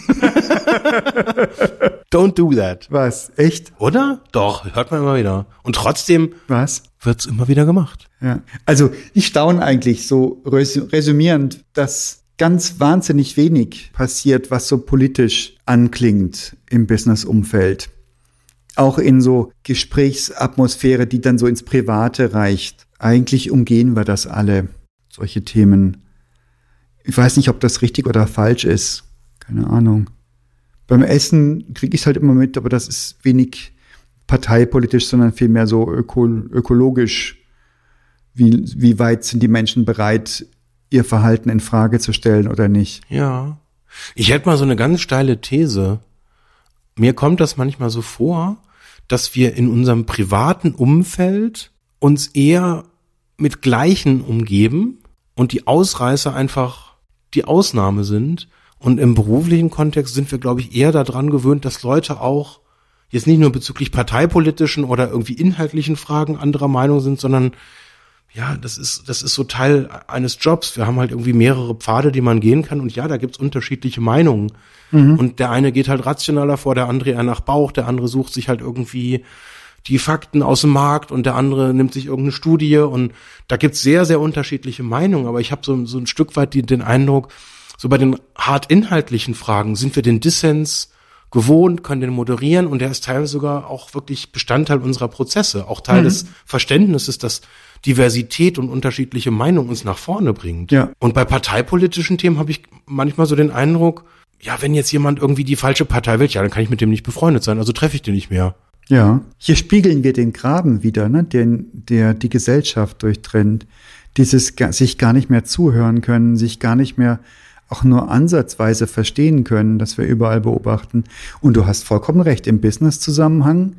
don't do that. Was? Echt? Oder? Doch, hört man immer wieder. Und trotzdem Was? wird's immer wieder gemacht. Ja. Also ich staune eigentlich so resü- resümierend, dass ganz wahnsinnig wenig passiert, was so politisch anklingt im Business-Umfeld. Auch in so Gesprächsatmosphäre, die dann so ins Private reicht. Eigentlich umgehen wir das alle, solche Themen. Ich weiß nicht, ob das richtig oder falsch ist. Keine Ahnung. Beim Essen kriege ich es halt immer mit, aber das ist wenig parteipolitisch, sondern vielmehr so öko ökologisch. Wie, wie weit sind die Menschen bereit, ihr Verhalten in Frage zu stellen oder nicht? Ja. Ich hätte mal so eine ganz steile These. Mir kommt das manchmal so vor, dass wir in unserem privaten Umfeld uns eher mit Gleichen umgeben und die Ausreißer einfach die Ausnahme sind. Und im beruflichen Kontext sind wir, glaube ich, eher daran gewöhnt, dass Leute auch jetzt nicht nur bezüglich parteipolitischen oder irgendwie inhaltlichen Fragen anderer Meinung sind, sondern ja, das ist, das ist so Teil eines Jobs. Wir haben halt irgendwie mehrere Pfade, die man gehen kann. Und ja, da gibt's unterschiedliche Meinungen. Und der eine geht halt rationaler vor, der andere eher nach Bauch, der andere sucht sich halt irgendwie die Fakten aus dem Markt und der andere nimmt sich irgendeine Studie. Und da gibt's sehr, sehr unterschiedliche Meinungen. Aber ich habe so, so ein Stück weit die, den Eindruck, so bei den hart inhaltlichen Fragen sind wir den Dissens gewohnt, können den moderieren und der ist teilweise sogar auch wirklich Bestandteil unserer Prozesse, auch Teil des Verständnisses, dass Diversität und unterschiedliche Meinungen uns nach vorne bringt. Ja. Und bei parteipolitischen Themen habe ich manchmal so den Eindruck, ja, wenn jetzt jemand irgendwie die falsche Partei wählt, ja, dann kann ich mit dem nicht befreundet sein, also treffe ich den nicht mehr. Ja. Hier spiegeln wir den Graben wieder, ne, den, der die Gesellschaft durchtrennt. Dieses sich gar nicht mehr zuhören können, sich gar nicht mehr auch nur ansatzweise verstehen können, das wir überall beobachten. Und du hast vollkommen recht, im Business-Zusammenhang,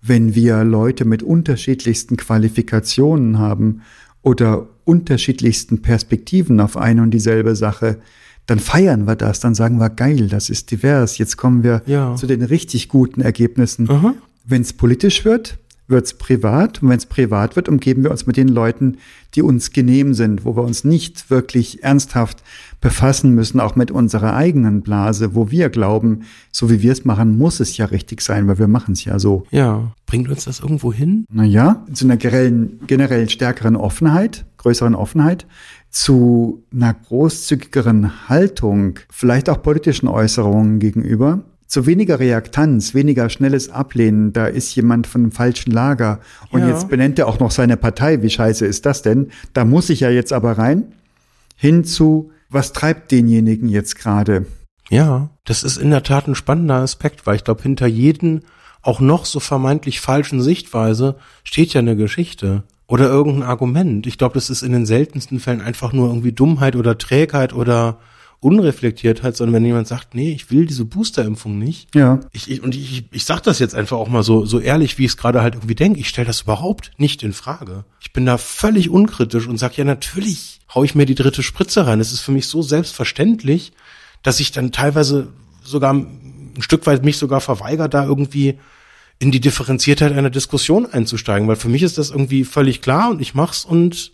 wenn wir Leute mit unterschiedlichsten Qualifikationen haben oder unterschiedlichsten Perspektiven auf eine und dieselbe Sache, dann feiern wir das, dann sagen wir, geil, das ist divers, jetzt kommen wir Ja. zu den richtig guten Ergebnissen. Aha. Wenn es politisch wird, wird es privat. Und wenn es privat wird, umgeben wir uns mit den Leuten, die uns genehm sind, wo wir uns nicht wirklich ernsthaft befassen müssen, auch mit unserer eigenen Blase, wo wir glauben, so wie wir es machen, muss es ja richtig sein, weil wir machen es ja so. Ja, bringt uns das irgendwo hin? Naja, zu einer generellen, generell stärkeren Offenheit, größeren Offenheit, zu einer großzügigeren Haltung, vielleicht auch politischen Äußerungen gegenüber, zu weniger Reaktanz, weniger schnelles Ablehnen, da ist jemand von dem falschen Lager und Ja. jetzt benennt er auch noch seine Partei, wie scheiße ist das denn? Da muss ich ja jetzt aber rein, hin zu, was treibt denjenigen jetzt gerade? Ja, das ist in der Tat ein spannender Aspekt, weil ich glaube, hinter jeden auch noch so vermeintlich falschen Sichtweise steht ja eine Geschichte oder irgendein Argument. Ich glaube, das ist in den seltensten Fällen einfach nur irgendwie Dummheit oder Trägheit oder Unreflektiertheit, sondern wenn jemand sagt, nee, ich will diese Boosterimpfung nicht. Ja, Ich, ich, und ich, ich sag das jetzt einfach auch mal so, so ehrlich, wie ich es gerade halt irgendwie denke. Ich stelle das überhaupt nicht in Frage. Ich bin da völlig unkritisch und sag ja, natürlich hau ich mir die dritte Spritze rein. Es ist für mich so selbstverständlich, dass ich dann teilweise sogar ein Stück weit mich sogar verweigere, da irgendwie in die Differenziertheit einer Diskussion einzusteigen, weil für mich ist das irgendwie völlig klar und ich mach's und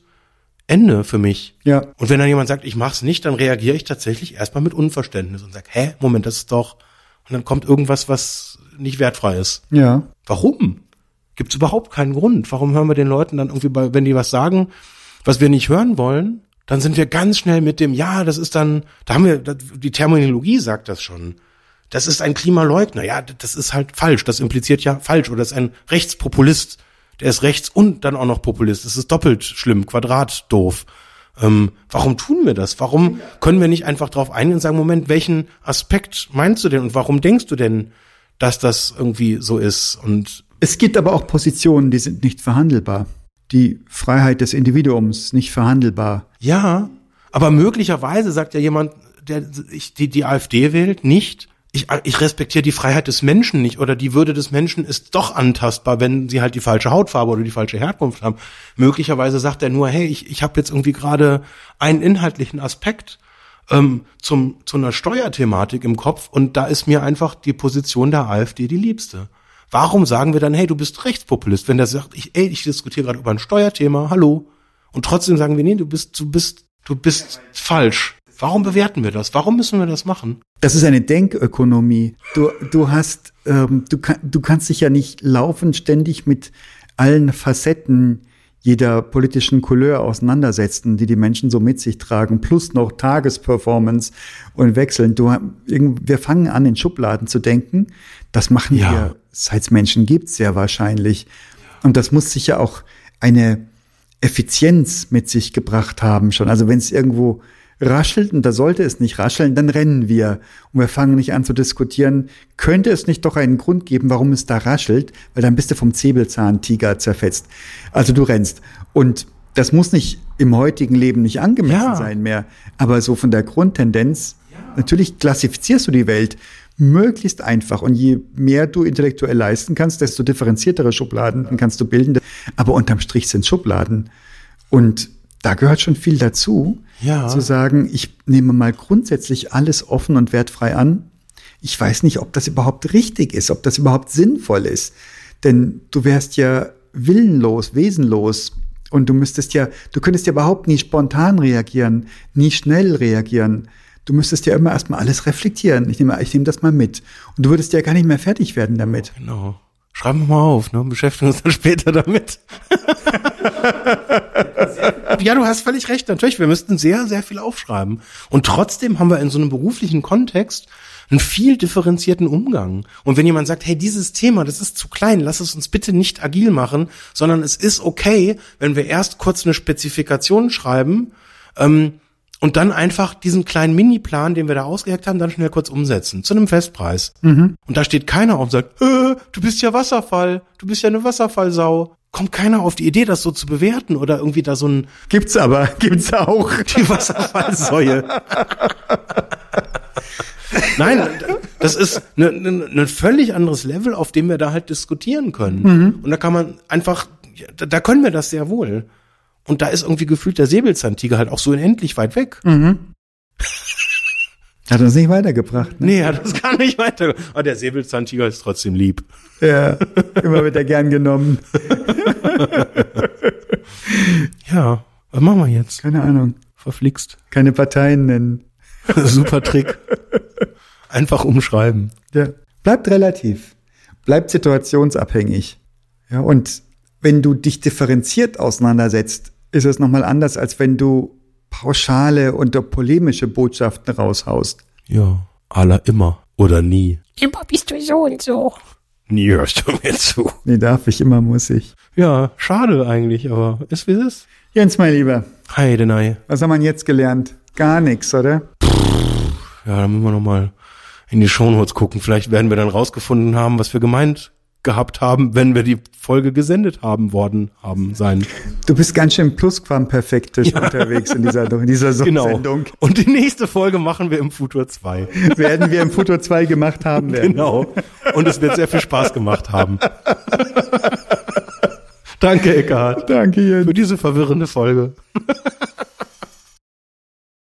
Ende für mich. ja, Und wenn dann jemand sagt, ich mach's nicht, dann reagiere ich tatsächlich erstmal mit Unverständnis und sag, hä, Moment, das ist doch und dann kommt irgendwas, was nicht wertfrei ist. ja, Warum? Gibt's überhaupt keinen Grund. Warum hören wir den Leuten dann irgendwie bei, wenn die was sagen, was wir nicht hören wollen, dann sind wir ganz schnell mit dem, ja, das ist dann, da haben wir, die Terminologie sagt das schon. Das ist ein Klimaleugner. Ja, das ist halt falsch. Das impliziert ja falsch. Oder ist ein Rechtspopulist. Der ist rechts und dann auch noch Populist. Das ist doppelt schlimm, quadrat doof. Ähm, warum tun wir das? Warum können wir nicht einfach drauf eingehen und sagen, Moment, welchen Aspekt meinst du denn und warum denkst du denn, dass das irgendwie so ist? Und Es gibt aber auch Positionen, die sind nicht verhandelbar. die Freiheit des Individuums nicht verhandelbar. Ja, aber möglicherweise sagt ja jemand, der ich, die, die AfD wählt, nicht, ich, ich respektiere die Freiheit des Menschen nicht oder die Würde des Menschen ist doch antastbar, wenn sie halt die falsche Hautfarbe oder die falsche Herkunft haben. Möglicherweise sagt er nur, hey, ich, ich habe jetzt irgendwie gerade einen inhaltlichen Aspekt ähm, zum, zu einer Steuerthematik im Kopf und da ist mir einfach die Position der AfD die liebste. Warum sagen wir dann, hey, du bist Rechtspopulist, wenn der sagt, ich, ey, ich diskutiere gerade über ein Steuerthema, hallo. Und trotzdem sagen wir, nee, du bist, du bist, du bist falsch. Warum bewerten wir das? Warum müssen wir das machen? Das ist eine Denkökonomie. Du, du hast, ähm, du, kann, du kannst dich ja nicht laufend ständig mit allen Facetten jeder politischen Couleur auseinandersetzen, die die Menschen so mit sich tragen, plus noch Tagesperformance und wechseln. Du, wir fangen an, in Schubladen zu denken. Das machen Ja. wir, seit es Menschen gibt, sehr wahrscheinlich. Und das muss sicher auch eine Effizienz mit sich gebracht haben schon. Also wenn es irgendwo raschelt und da sollte es nicht rascheln, dann rennen wir. Und wir fangen nicht an zu diskutieren, könnte es nicht doch einen Grund geben, warum es da raschelt, weil dann bist du vom Säbelzahntiger zerfetzt. Also du rennst. Und das muss nicht im heutigen Leben nicht angemessen Ja. sein mehr, aber so von der Grundtendenz, natürlich klassifizierst du die Welt möglichst einfach. Und je mehr du intellektuell leisten kannst, desto differenziertere Schubladen kannst du bilden, aber unterm Strich sind Schubladen. Und da gehört schon viel dazu, Ja. zu sagen, ich nehme mal grundsätzlich alles offen und wertfrei an. Ich weiß nicht, ob das überhaupt richtig ist, ob das überhaupt sinnvoll ist. Denn du wärst ja willenlos, wesenlos. Und du müsstest ja, du könntest ja überhaupt nie spontan reagieren, nie schnell reagieren. Du müsstest ja immer erstmal alles reflektieren. Ich nehme, ich nehme das mal mit. Und du würdest ja gar nicht mehr fertig werden damit. Genau. Schreiben wir mal auf, ne? Beschäftigen uns dann später damit. ja, du hast völlig recht. Natürlich, wir müssten sehr, sehr viel aufschreiben. Und trotzdem haben wir in so einem beruflichen Kontext einen viel differenzierten Umgang. Und wenn jemand sagt, hey, dieses Thema, das ist zu klein, lass es uns bitte nicht agil machen, sondern es ist okay, wenn wir erst kurz eine Spezifikation schreiben, ähm, und dann einfach diesen kleinen Mini-Plan, den wir da ausgeheckt haben, dann schnell kurz umsetzen. Zu einem Festpreis. Und da steht keiner auf und sagt, äh, du bist ja Wasserfall, du bist ja eine Wasserfallsau. Kommt keiner auf die Idee, das so zu bewerten oder irgendwie da so ein, Gibt's aber, gibt's auch. die Wasserfallsäue. Nein, das ist ein ne, ne völlig anderes Level, auf dem wir da halt diskutieren können. Und da kann man einfach, da, da können wir das sehr wohl. Und da ist irgendwie gefühlt der Säbelzahntiger halt auch so unendlich weit weg. Hat uns nicht weitergebracht. Ne? Nee, ja, das kann nicht weiter. Aber der Säbelzahntiger ist trotzdem lieb. Ja, immer wird er gern genommen. Ja, was machen wir jetzt? Keine Ahnung. Verflixt. Keine Parteien nennen. Super Trick. Einfach umschreiben. Ja. Bleibt relativ. Bleibt situationsabhängig. Ja, und wenn du dich differenziert auseinandersetzt, ist es nochmal anders, als wenn du pauschale und polemische Botschaften raushaust. Ja, aller immer oder nie. Immer bist du so und so. Nie hörst du mir zu. Nee, darf ich, immer muss ich. Ja, schade eigentlich, aber ist wie es ist. Jens, mein Lieber, Heide, nein. was haben wir jetzt gelernt? Gar nichts, oder? Ja, dann müssen wir nochmal in die Shownotes gucken. Vielleicht werden wir dann rausgefunden haben, was wir gemeint gehabt haben, wenn wir die Folge gesendet haben worden haben sein. Du bist ganz schön plusquamperfektisch unterwegs in dieser, in dieser Genau. Sendung. Und die nächste Folge machen wir im Futur 2. Werden wir im Futur 2 gemacht haben werden. Genau. Und es wird sehr viel Spaß gemacht haben. Danke, Eckhard, Danke, Jens. für diese verwirrende Folge.